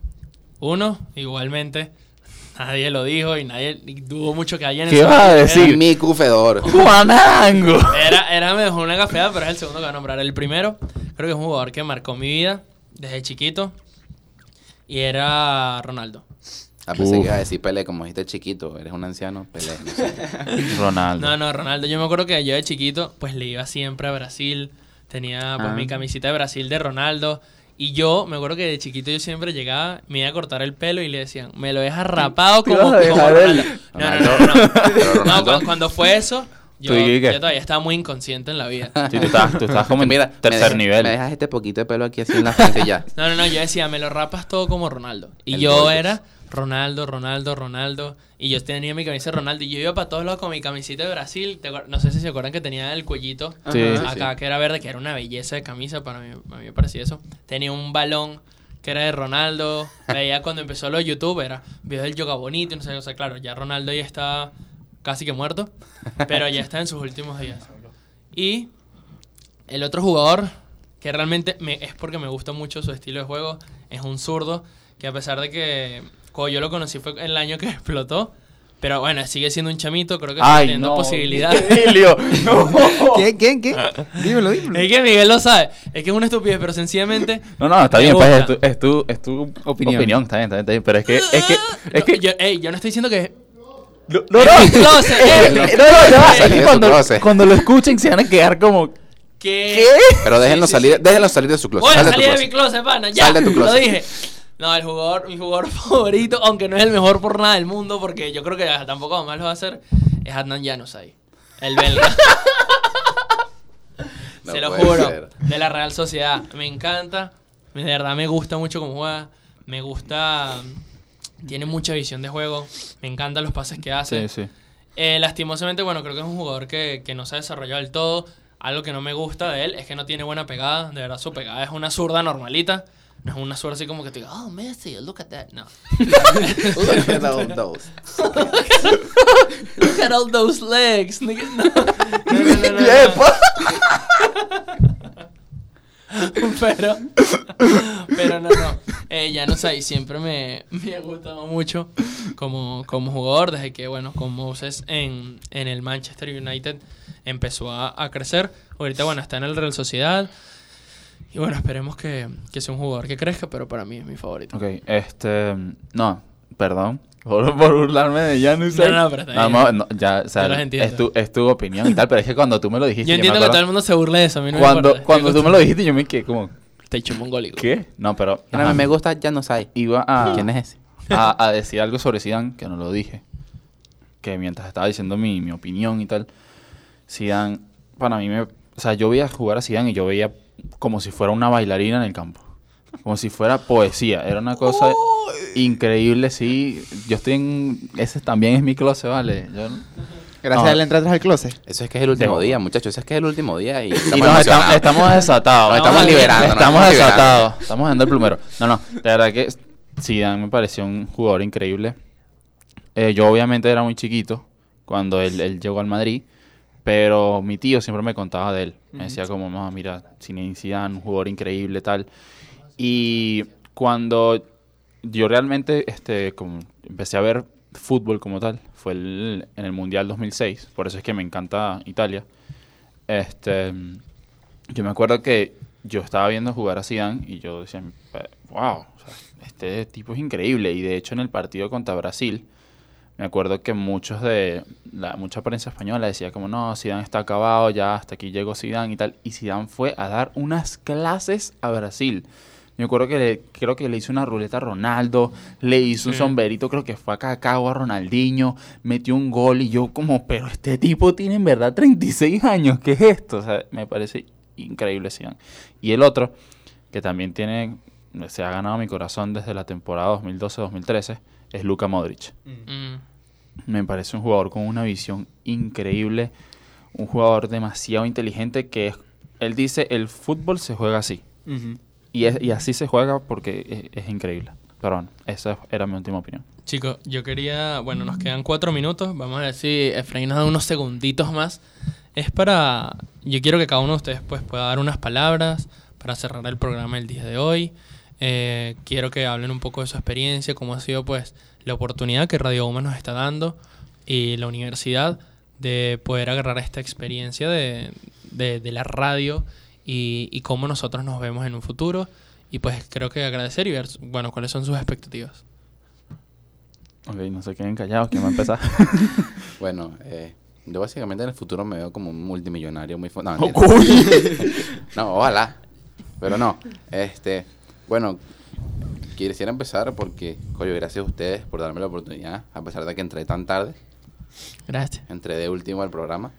Uno, igualmente, <laughs> nadie lo dijo y nadie y dudo mucho que alguien... en ¿Qué vas a era- decir? mi Fedor. ¡Juanango! <laughs> <laughs> Era, era me dejó una gafeada, pero es el segundo que voy a nombrar. El primero, creo que es un jugador que marcó mi vida desde chiquito. Y era Ronaldo. Ah, pensé Uf. que iba a decir Pelé, como dijiste chiquito, eres un anciano, Pelé. no sé. <laughs> Ronaldo. No, no, Ronaldo. Yo me acuerdo que yo de chiquito, pues le iba siempre a Brasil. Tenía pues Ah. mi camiseta de Brasil de Ronaldo. Y yo me acuerdo que de chiquito yo siempre llegaba, me iba a cortar el pelo y le decían, me lo dejas rapado Te como, como Ronaldo. No, no, no, no. No, <laughs> cu- cuando fue eso, yo, ¿Tú y qué? yo todavía estaba muy inconsciente en la vida. <laughs> Sí, tú estás, tú estás como en Mira, me tercer dejas- nivel. Me dejas este poquito de pelo aquí así en la frente ya. No, no, no, yo decía, me lo rapas todo como Ronaldo. Y El yo era Ronaldo, Ronaldo, Ronaldo. Y yo tenía mi camisa de Ronaldo. Y yo iba para todos lados con mi camiseta de Brasil. ¿Te acuer- No sé si se acuerdan que tenía el cuellito Sí. Acá, que era verde, que era una belleza de camisa. Para mí, a mí me parecía eso. Tenía un balón que era de Ronaldo. Veía cuando empezó los YouTube, era videos del yoga bonito. No sé, o sea, claro, ya Ronaldo ya está casi que muerto. Pero ya está en sus últimos días. Y el otro jugador, que realmente me, es porque me gusta mucho su estilo de juego, es un zurdo, que a pesar de que cuando yo lo conocí fue el año que <laughs> explotó, pero bueno, sigue siendo un chamito, creo que sigue teniendo no. posibilidades. <laughs> Emilio, <laughs> no. ¿Quién, quién, quién? Dímelo, dímelo. Es que Miguel lo sabe, es que es una estupidez, pero sencillamente... No, no, está bien, pues es tu, es tu, es tu Opinión. opinión. Está bien, está bien, está bien. Pero es que, es que, es No, que. yo, ey, yo no estoy diciendo que... No, no, no. no, no, cuando, cuando lo escuchen se van a quedar como. que Pero déjenlo Sí, sí, salir, sí. déjenlo salir de su closet. Voy a Sal de tu salir de mi closet, pana. Ya, Sal de tu lo closet. dije. No, el jugador, mi jugador <laughs> favorito, aunque no es el mejor por nada del mundo, porque yo creo que tampoco más lo va a hacer, es Adnan Januzaj, el belga. <laughs> No Se lo juro, ser. de la Real Sociedad. Me encanta, de verdad me gusta mucho cómo juega, me gusta, tiene mucha visión de juego, me encantan los pases que hace. Sí, sí. Eh, lastimosamente, bueno, creo que es un jugador que, que no se ha desarrollado del todo. Algo que no me gusta de él es que no tiene buena pegada. De verdad, su pegada es una zurda normalita. No es una zurda así como que te diga, oh, Messi, look at that. No. <laughs> Look at all those. Look at all those legs. nigga. No, no, no, no, no, no. <laughs> pero, pero no, no. Eh, ya no sé, y siempre me, me ha gustado mucho como, como jugador, desde que, bueno, con Moses en, en el Manchester United empezó a, a crecer. Ahorita, bueno, está en el Real Sociedad. Y bueno, esperemos que, que sea un jugador que crezca, pero para mí es mi favorito. Ok, este. No, perdón. Por, por burlarme de Janus. No, no, pero está No, bien. no, ya, o sea, es tu, es tu opinión y tal, pero es que cuando tú me lo dijiste. Yo me entiendo que acuerdo- todo el mundo se burle de eso. A mí no me Cuando, importa. cuando tú me lo dijiste, yo me quedé como. Te echo un mongólico. ¿Qué? No, pero. Ajá, me gusta, ya no sabes. Iba a. ¿Quién es ese? a, a decir algo sobre Zidane que no lo dije. Que mientras estaba diciendo mi, mi opinión y tal, Zidane, para mí me... O sea, yo veía jugar a Zidane y yo veía como si fuera una bailarina en el campo. Como si fuera poesía. Era una cosa increíble, sí. Yo estoy en... Ese también es mi closet, ¿vale? Yo Gracias No. a él entraste al closet. Eso es que es el último día, muchachos. Eso es que es el último día y <laughs> Y estamos nos estamos, desatados. Nos estamos liberando. nos Estamos liberando. desatados. Estamos dando el plumero. No, no. De verdad que Zidane me pareció un jugador increíble. Eh, yo obviamente era muy chiquito cuando él, él llegó al Madrid. Pero mi tío siempre me contaba de él. Me decía como, no, mira, Zinedine un jugador increíble, tal. Y cuando yo realmente este, como empecé a ver fútbol como tal, fue el- en el Mundial 2006. Por eso es que me encanta Italia. Este, yo me acuerdo que yo estaba viendo jugar a Zidane y yo decía, wow, o sea, este tipo es increíble. Y de hecho en el partido contra Brasil, me acuerdo que muchos de la mucha prensa española decía como no, Zidane está acabado, ya hasta aquí llegó Zidane y tal. Y Zidane fue a dar unas clases a Brasil. Yo recuerdo que le, creo que le hizo una ruleta a Ronaldo, le hizo un sombrerito, creo que fue a Cacao a Ronaldinho, metió un gol y yo como, pero este tipo tiene en verdad 36 años, ¿qué es esto? O sea, me parece increíble Zidane. Y el otro, que también tiene, se ha ganado mi corazón desde la temporada 2012-2013, es Luka Modric. Mm. Me parece un jugador con una visión increíble, un jugador demasiado inteligente que es- él dice, el fútbol se juega así. Y, es- y así se juega porque es, es increíble. Pero bueno, esa era mi última opinión. Chicos, yo quería, bueno, nos quedan cuatro minutos, vamos a ver si Efraín nos da unos segunditos más. Es para, yo quiero que cada uno de ustedes pues pueda dar unas palabras para cerrar el programa el día de hoy. Eh, quiero que hablen un poco de su experiencia, cómo ha sido pues la oportunidad que Radio Uma nos está dando y la universidad de poder agarrar esta experiencia de, de- de la radio y, y cómo nosotros nos vemos en un futuro. Y pues creo que agradecer y ver, bueno, cuáles son sus expectativas. Ok, no se queden callados, ¿quién va a empezar? <laughs> Bueno, eh, yo básicamente en el futuro me veo como un multimillonario muy... No, <laughs> Oh, <laughs> no, ojalá. Pero no. Este, bueno, quisiera empezar porque, coño, gracias a ustedes por darme la oportunidad, a pesar de que entré tan tarde, Gracias. entré de último al programa.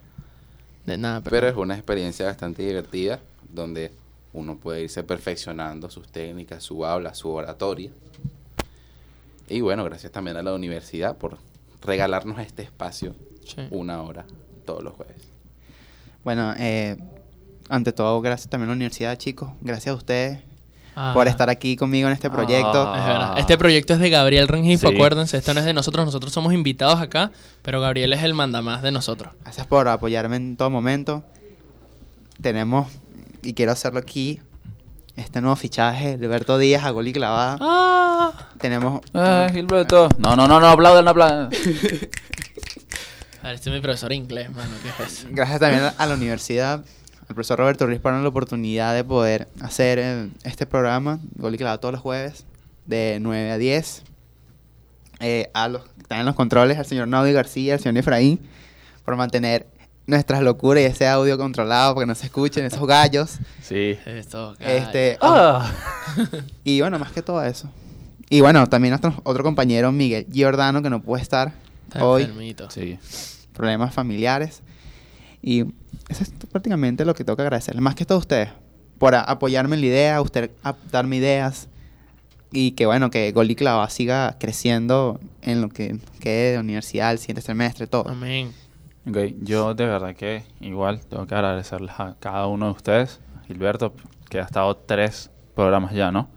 De nada, pero, Pero es una experiencia bastante divertida donde uno puede irse perfeccionando sus técnicas, su habla, su oratoria. Y bueno, gracias también a la universidad por regalarnos este espacio Sí. una hora todos los jueves. Bueno, eh, ante todo, gracias también a la universidad, chicos. Gracias a ustedes Ah, por estar aquí conmigo en este proyecto. Ah. Es verdad. Este proyecto es de Gabriel Rengifo, Sí. acuérdense, esto no es de nosotros, nosotros somos invitados acá, pero Gabriel es el mandamás de nosotros. Gracias por apoyarme en todo momento. Tenemos, y quiero hacerlo aquí, este nuevo fichaje, Alberto Díaz a gol y clavada. Ah, Tenemos... Ah, Gilberto. No, no, no, no, aplaudan, no aplaudan. <laughs> a ver, este es mi profesor de inglés, mano, ¿qué es eso? Gracias también a la universidad, al profesor Roberto Ruiz darnos la oportunidad de poder hacer eh, este programa, Gol y Clavada todos los jueves, de 9 a 10. Eh, a los que están en los controles, al señor Naudi García, al señor Efraín, por mantener nuestras locuras y ese audio controlado para que no se escuchen esos gallos. Sí. Esto, Este, Ah. y bueno, más que todo eso. Y bueno, también nuestro otro compañero Miguel Giordano, que no puede estar está hoy, enfermito. Sí. problemas familiares. Y eso es prácticamente lo que tengo que agradecerles. Más que todo a ustedes, por a- apoyarme en la idea, usted a darme ideas. Y que bueno, que Gol y Clava siga creciendo en lo que quede de universidad, el siguiente semestre, todo. Amén. Ok, yo de verdad que igual tengo que agradecerles a cada uno de ustedes. Gilberto, que ha estado tres programas ya, ¿no?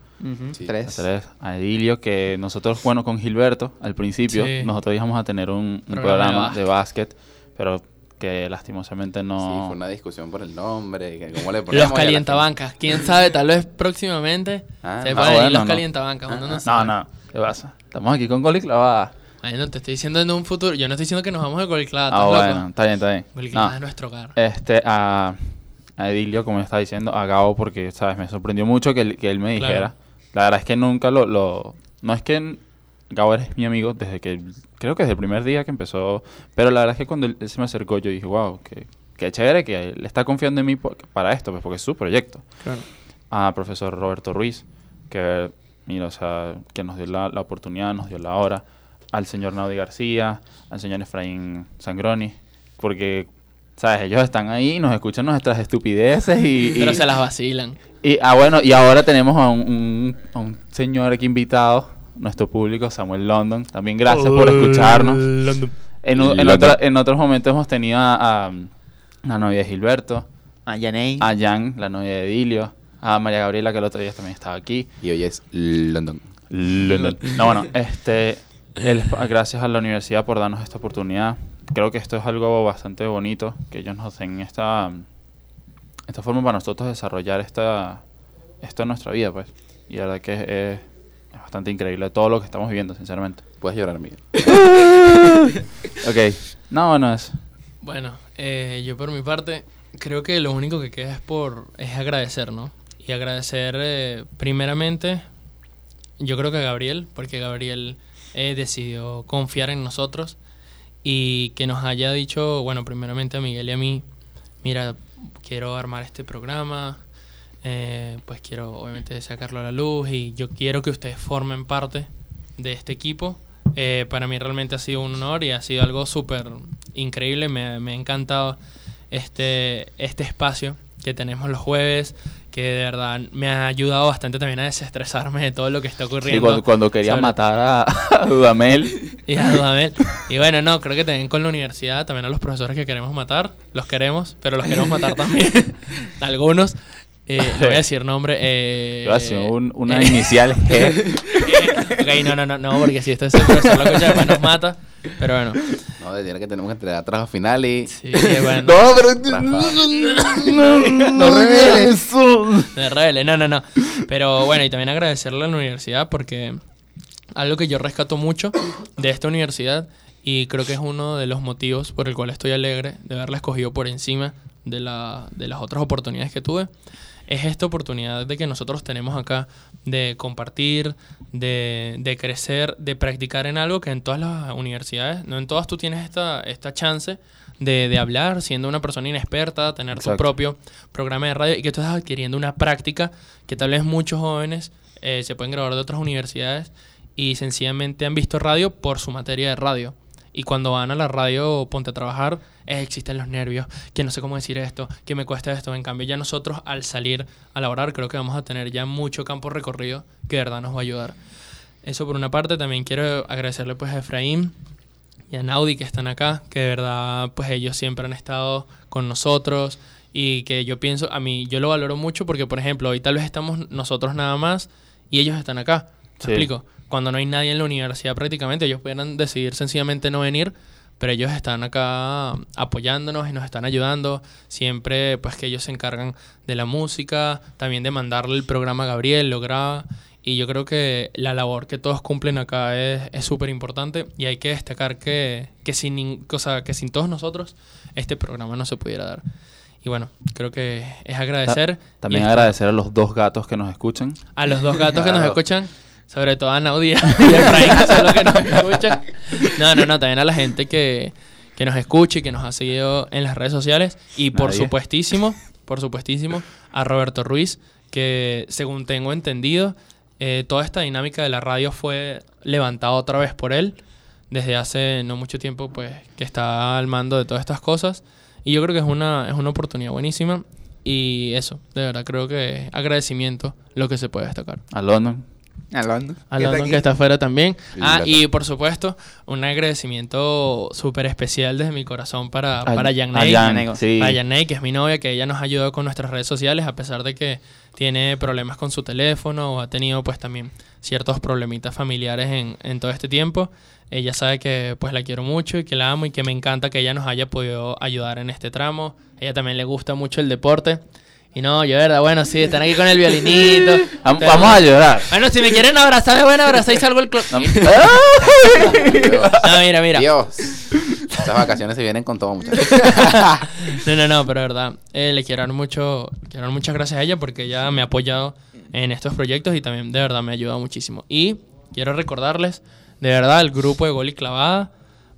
Sí, A tres. tres. A Edilio, que nosotros, bueno, con Gilberto, al principio, Sí. nosotros íbamos a tener un, un Programa de básquet, pero que lastimosamente Sí, no... fue una discusión por el nombre, que cómo le <laughs> ponemos. Los calientabancas, quién sabe, tal vez próximamente <laughs> Ah, se pueden bueno, los no. calientabancas, uno no Ah, No, sabe. no, ¿qué pasa? Estamos aquí con gol y clavada. Ay, no, te estoy diciendo en un futuro, yo no estoy diciendo que nos vamos a Goliclada, Ah, ¿estás loco? bueno, está bien, está bien. No, es nuestro hogar. Este, a, a Edilio, como estaba diciendo, a Gabo, porque, ¿sabes? Me sorprendió mucho que, él- que él me Claro. dijera. La verdad es que nunca lo, lo... No es que Gabo eres mi amigo desde que... Creo que desde el primer día que empezó. Pero la verdad es que cuando él, se me acercó, yo dije, wow, qué, qué chévere que él está confiando en mí por- para esto, pues porque es su proyecto. Claro. A profesor Roberto Ruiz, que, mira, o sea, que nos dio la, la oportunidad, nos dio la hora. Al señor Naudi García, al señor Efraín Sangroni, porque, ¿sabes? Ellos están ahí, nos escuchan nuestras estupideces y... y- Pero se las vacilan. y, ah, bueno, y ahora tenemos a un, un- a un señor aquí invitado, nuestro público, Samuel London. También gracias por escucharnos. En, en, London. otra- en otros momentos hemos tenido a, a la novia de Gilberto, A Yanei. a Jan, la novia de Edilio, a María Gabriela, que el otro día también estaba aquí. Y hoy es London. No, bueno, este, el- gracias a la universidad por darnos esta oportunidad. Creo que esto es algo bastante bonito, que ellos nos den esta, esta forma para nosotros desarrollar esta, esto en nuestra vida, pues. Y la verdad que es, es- es bastante increíble todo lo que estamos viviendo, sinceramente. Puedes llorar, Miguel. <laughs> Ok, no, bueno, es... Bueno, eh, yo por mi parte creo que lo único que queda es por es agradecer, ¿no? Y agradecer eh, primeramente, yo creo que a Gabriel, porque Gabriel eh, decidió confiar en nosotros y que nos haya dicho, bueno, primeramente a Miguel y a mí, mira, quiero armar este programa, eh, pues quiero obviamente sacarlo a la luz y yo quiero que ustedes formen parte de este equipo. Eh, para mí realmente ha sido un honor y ha sido algo súper increíble. Me, me ha encantado este, este espacio que tenemos los jueves, que de verdad me ha ayudado bastante también a desestresarme de todo lo que está ocurriendo. cuando, cuando querían sobre- matar a, a Dudamel, <laughs> y a Dudamel. Y bueno, no, creo que también con la universidad, también a los profesores que queremos matar, los queremos, pero los queremos matar también. <laughs> <laughs> Algunos. Eh, no voy a decir nombre. Eh, decir un- una eh, inicial <laughs> G. ok, no, no, no, no, porque si esto es el profesor lo escucha, después nos mata. Pero bueno. No, de tiene que tenemos que entregar trabajo final y. Sí, bueno. <laughs> No, pero. Rafa. No reveles eso. Me revele, no, no, no. Pero bueno, y también agradecerle a la universidad porque algo que yo rescato mucho de esta universidad y creo que es uno de los motivos por el cual estoy alegre de haberla escogido por encima de, la, de las otras oportunidades que tuve, es esta oportunidad de que nosotros tenemos acá de compartir, de, de crecer, de practicar en algo que en todas las universidades, no en todas tú tienes esta, esta chance de, de hablar siendo una persona inexperta, tener tu Exacto. propio programa de radio y que tú estás adquiriendo una práctica que tal vez muchos jóvenes eh, se pueden graduar de otras universidades y sencillamente han visto radio por su materia de radio. Y cuando van a la radio, ponte a trabajar, eh, existen los nervios, que no sé cómo decir esto, que me cuesta esto. En cambio, ya nosotros al salir a laborar, creo que vamos a tener ya mucho campo recorrido que de verdad nos va a ayudar. Eso por una parte, también quiero agradecerle pues a Efraín y a Naudi que están acá, que de verdad pues ellos siempre han estado con nosotros y que yo pienso, a mí yo lo valoro mucho porque por ejemplo hoy tal vez estamos nosotros nada más y ellos están acá. ¿Me Sí. explico? Cuando no hay nadie en la universidad prácticamente, ellos pudieran decidir sencillamente no venir, pero ellos están acá apoyándonos y nos están ayudando. Siempre, pues que ellos se encargan de la música, también de mandarle el programa a Gabriel, lo graba. Y yo creo que la labor que todos cumplen acá es es súper importante y hay que destacar que, que, sin, o sea, que sin todos nosotros este programa no se pudiera dar. Y bueno, creo que es agradecer. También y agradecer a los dos gatos que nos escuchan. a los dos gatos que nos <laughs> escuchan, sobre todo a Naudia <laughs> y a Efraín, que son los que nos escuchan. No, no, no, también a la gente que, que nos escucha y que nos ha seguido en las redes sociales. Y por Nadie. supuestísimo, por supuestísimo, a Roberto Ruiz, que según tengo entendido, eh, toda esta dinámica de la radio fue levantada otra vez por él. Desde hace no mucho tiempo, pues, que está al mando de todas estas cosas. Y yo creo que es una, es una oportunidad buenísima. Y eso, de verdad, creo que agradecimiento lo que se puede destacar. A London. Alonso. A ¿qué tal London aquí? que está afuera también. Y Ah, y por supuesto, un agradecimiento súper especial desde mi corazón para, para A Yanei. Jan, sí. Para Yanei, que es mi novia, que ella nos ha ayudado con nuestras redes sociales, a pesar de que tiene problemas con su teléfono o ha tenido pues también ciertos problemitas familiares en, en todo este tiempo. Ella sabe que pues la quiero mucho y que la amo y que me encanta que ella nos haya podido ayudar en este tramo. A ella también le gusta mucho el deporte. Y no, yo, verdad, bueno, sí, están aquí con el violinito. <laughs> Vam- Pero- Vamos a llorar. Bueno, si me quieren abrazar, me pueden abrazar y salgo el club. No-. <laughs> No, mira, mira. Dios. Estas vacaciones se vienen con todo, muchachos. <laughs> No, no, no, pero verdad, eh, le quiero dar mucho, quiero dar muchas gracias a ella porque ella me ha apoyado en estos proyectos y también de verdad me ha ayudado muchísimo. Y quiero recordarles, de verdad, el grupo de Gol y Clavada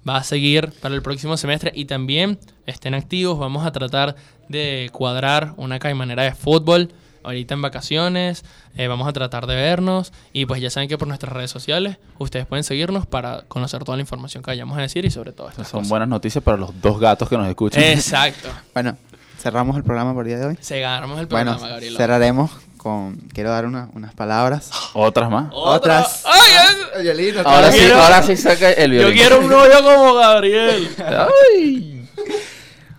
va a seguir para el próximo semestre y también estén activos, vamos a tratar de cuadrar una caimanera de fútbol ahorita en vacaciones, eh, vamos a tratar de vernos y pues ya saben que por nuestras redes sociales ustedes pueden seguirnos para conocer toda la información que vayamos a decir y sobre todo estas Son cosas. buenas noticias para los dos gatos que nos escuchan. Exacto. <laughs> Bueno, cerramos el programa por el día de hoy. Se ganamos el Bueno, programa, Gabriela. cerraremos con. Quiero dar una- unas palabras. <gasps> Otras más. Otras. ¡Ay, violín, otra Ahora sí, quiero- ahora sí saca el Yo violín. quiero un novio como <laughs> Gabriel. Ay.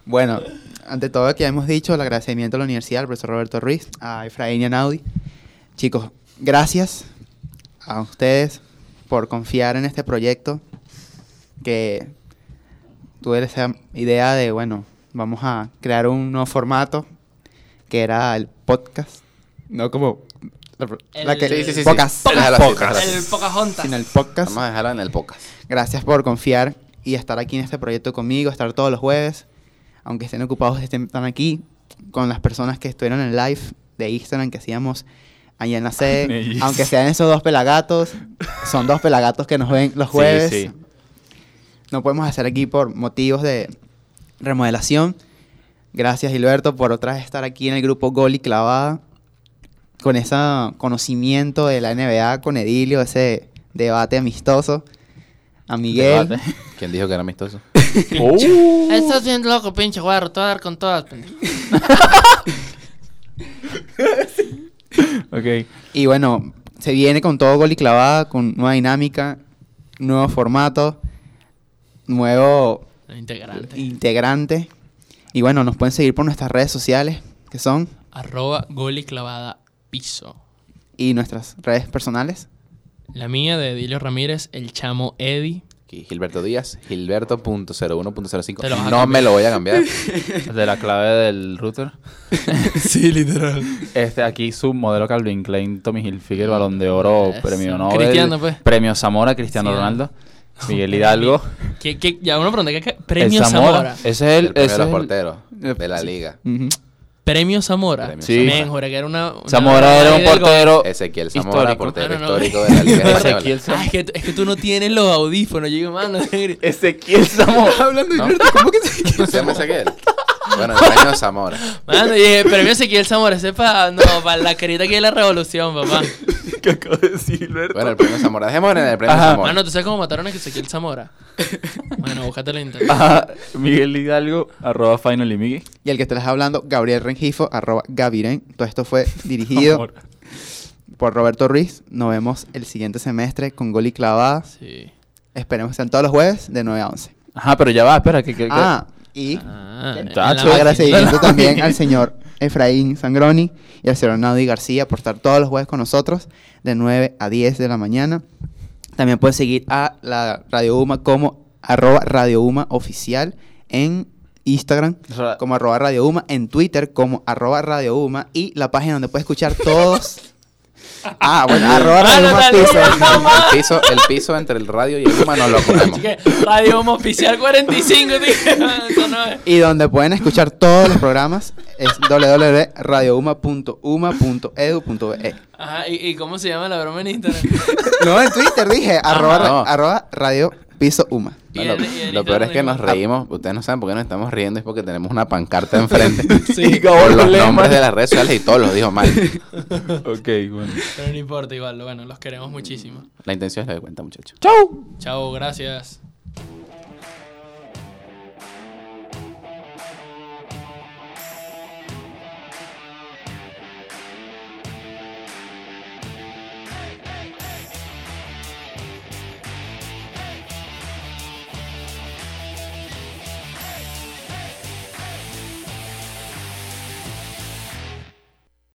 Bueno, ante todo, que ya hemos dicho, el agradecimiento a la universidad, al profesor Roberto Ruiz, a Efraín y a Naudi. Chicos, gracias a ustedes por confiar en este proyecto. Que tuve esa idea de, bueno, vamos a crear un nuevo formato que era el podcast. No como. La, El- que, Sí, sí, sí, podcast, así, déjalo así. El sino el podcast. Vamos a dejarlo en el podcast. Gracias por confiar y estar aquí en este proyecto conmigo, estar todos los jueves, aunque estén ocupados, estén están aquí con las personas que estuvieron en el live de Instagram que hacíamos allá en la sede, <laughs> aunque sean esos dos pelagatos, son dos pelagatos que nos ven los Sí, jueves. sí. No podemos hacer aquí por motivos de remodelación. Gracias Gilberto por otra vez estar aquí en el grupo Gol y Clavada. con ese conocimiento de la NBA con Edilio, ese debate amistoso. A Miguel. Debate. ¿Quién dijo que era amistoso? Uh. Estás bien loco, pinche guarro. Te voy a dar con todas. pendejo. Ok. Y bueno, se viene con todo gol y clavada, con nueva dinámica, nuevo formato, nuevo Integrante. integrante. Y bueno, nos pueden seguir por nuestras redes sociales, que son, Arroba gol y clavada piso. y nuestras redes personales. La mía de Edilio Ramírez, el chamo Eddie. Aquí, Gilberto Díaz, Gilberto.01.05. Te lo vas a No me lo voy a cambiar. <laughs> De la clave del router. <laughs> sí, literal. Este, aquí su modelo Calvin Klein, Tommy Hilfiger, Balón de Oro. Premio Nobel. Cristiano, pues. Premio Zamora, Cristiano Sí, Ronaldo. <laughs> Miguel Hidalgo. ¿Qué, qué, ya uno pregunta, ¿qué, qué? Premio el Zamora. Ese es el. El ese de es el- porteros de la liga. Ujú. Premio Zamora. Premio Sí. Juré que era una... una- Zamora era un portero. Ezequiel Zamora, Histórico. portero No, no, no. histórico de la liga. <laughs> Ezequiel Ah, es, que, es que tú no tienes los audífonos. Yo digo, mano, Ezequiel Zamora. <laughs> Hablando ¿No? ¿cómo que ¿No se llama Ezequiel? Bueno, el premio Zamora. mano, dije, premio Ezequiel Zamora. Ese para, no, para la querida que es la revolución, papá. ¿Qué acabo de decir, Alberto? Bueno, el premio Zamora. Dejémoslo en el premio Ajá. Zamora. Mano, ¿tú sabes cómo mataron a Ezequiel Zamora? <laughs> Bueno, búscatelo en internet. Ajá, Miguel Hidalgo, arroba Finally Miggy. Y el que te estás hablando, Gabriel Rengifo, arroba Gaviren. Todo esto fue dirigido <laughs> por Roberto Ruiz. Nos vemos el siguiente semestre con gol y clavada. Sí. Esperemos que sean todos los jueves de 9 a 11. Ajá, pero ya va, espera, que... que- que- Ah, y Ah, la agradecimiento <laughs> también al señor Efraín Sangroni y al señor Naudi García por estar todos los jueves con nosotros de 9 a 10 de la mañana. También pueden seguir a la Radio Uma como arroba Radio Uma oficial en Instagram Ra- como arroba Radio Uma, en Twitter como arroba Radio Uma y la página donde puedes escuchar todos. <laughs> ah, bueno, arroba Uma dale, Piso. El piso, el piso entre el radio y el Uma nos lo ponemos. Radio Homo Oficial 45, tío. <laughs> Eso no es. Y donde pueden escuchar todos los programas es www.radiouma.uma.edu.be. Ajá, ¿y, y cómo se llama la broma en Instagram? <laughs> No, en Twitter dije, arroba, no. arroba radio piso uma. No, lo, el- y el lo peor es que nos igual. reímos. Ustedes no saben por qué nos estamos riendo. Es porque tenemos una pancarta enfrente. <laughs> Sí, <laughs> Con los nombres de las redes sociales y todos los dijo mal. <laughs> Ok, bueno. Pero no importa, igual, bueno, los queremos muchísimo. La intención es la de cuenta, muchachos. Chao, gracias.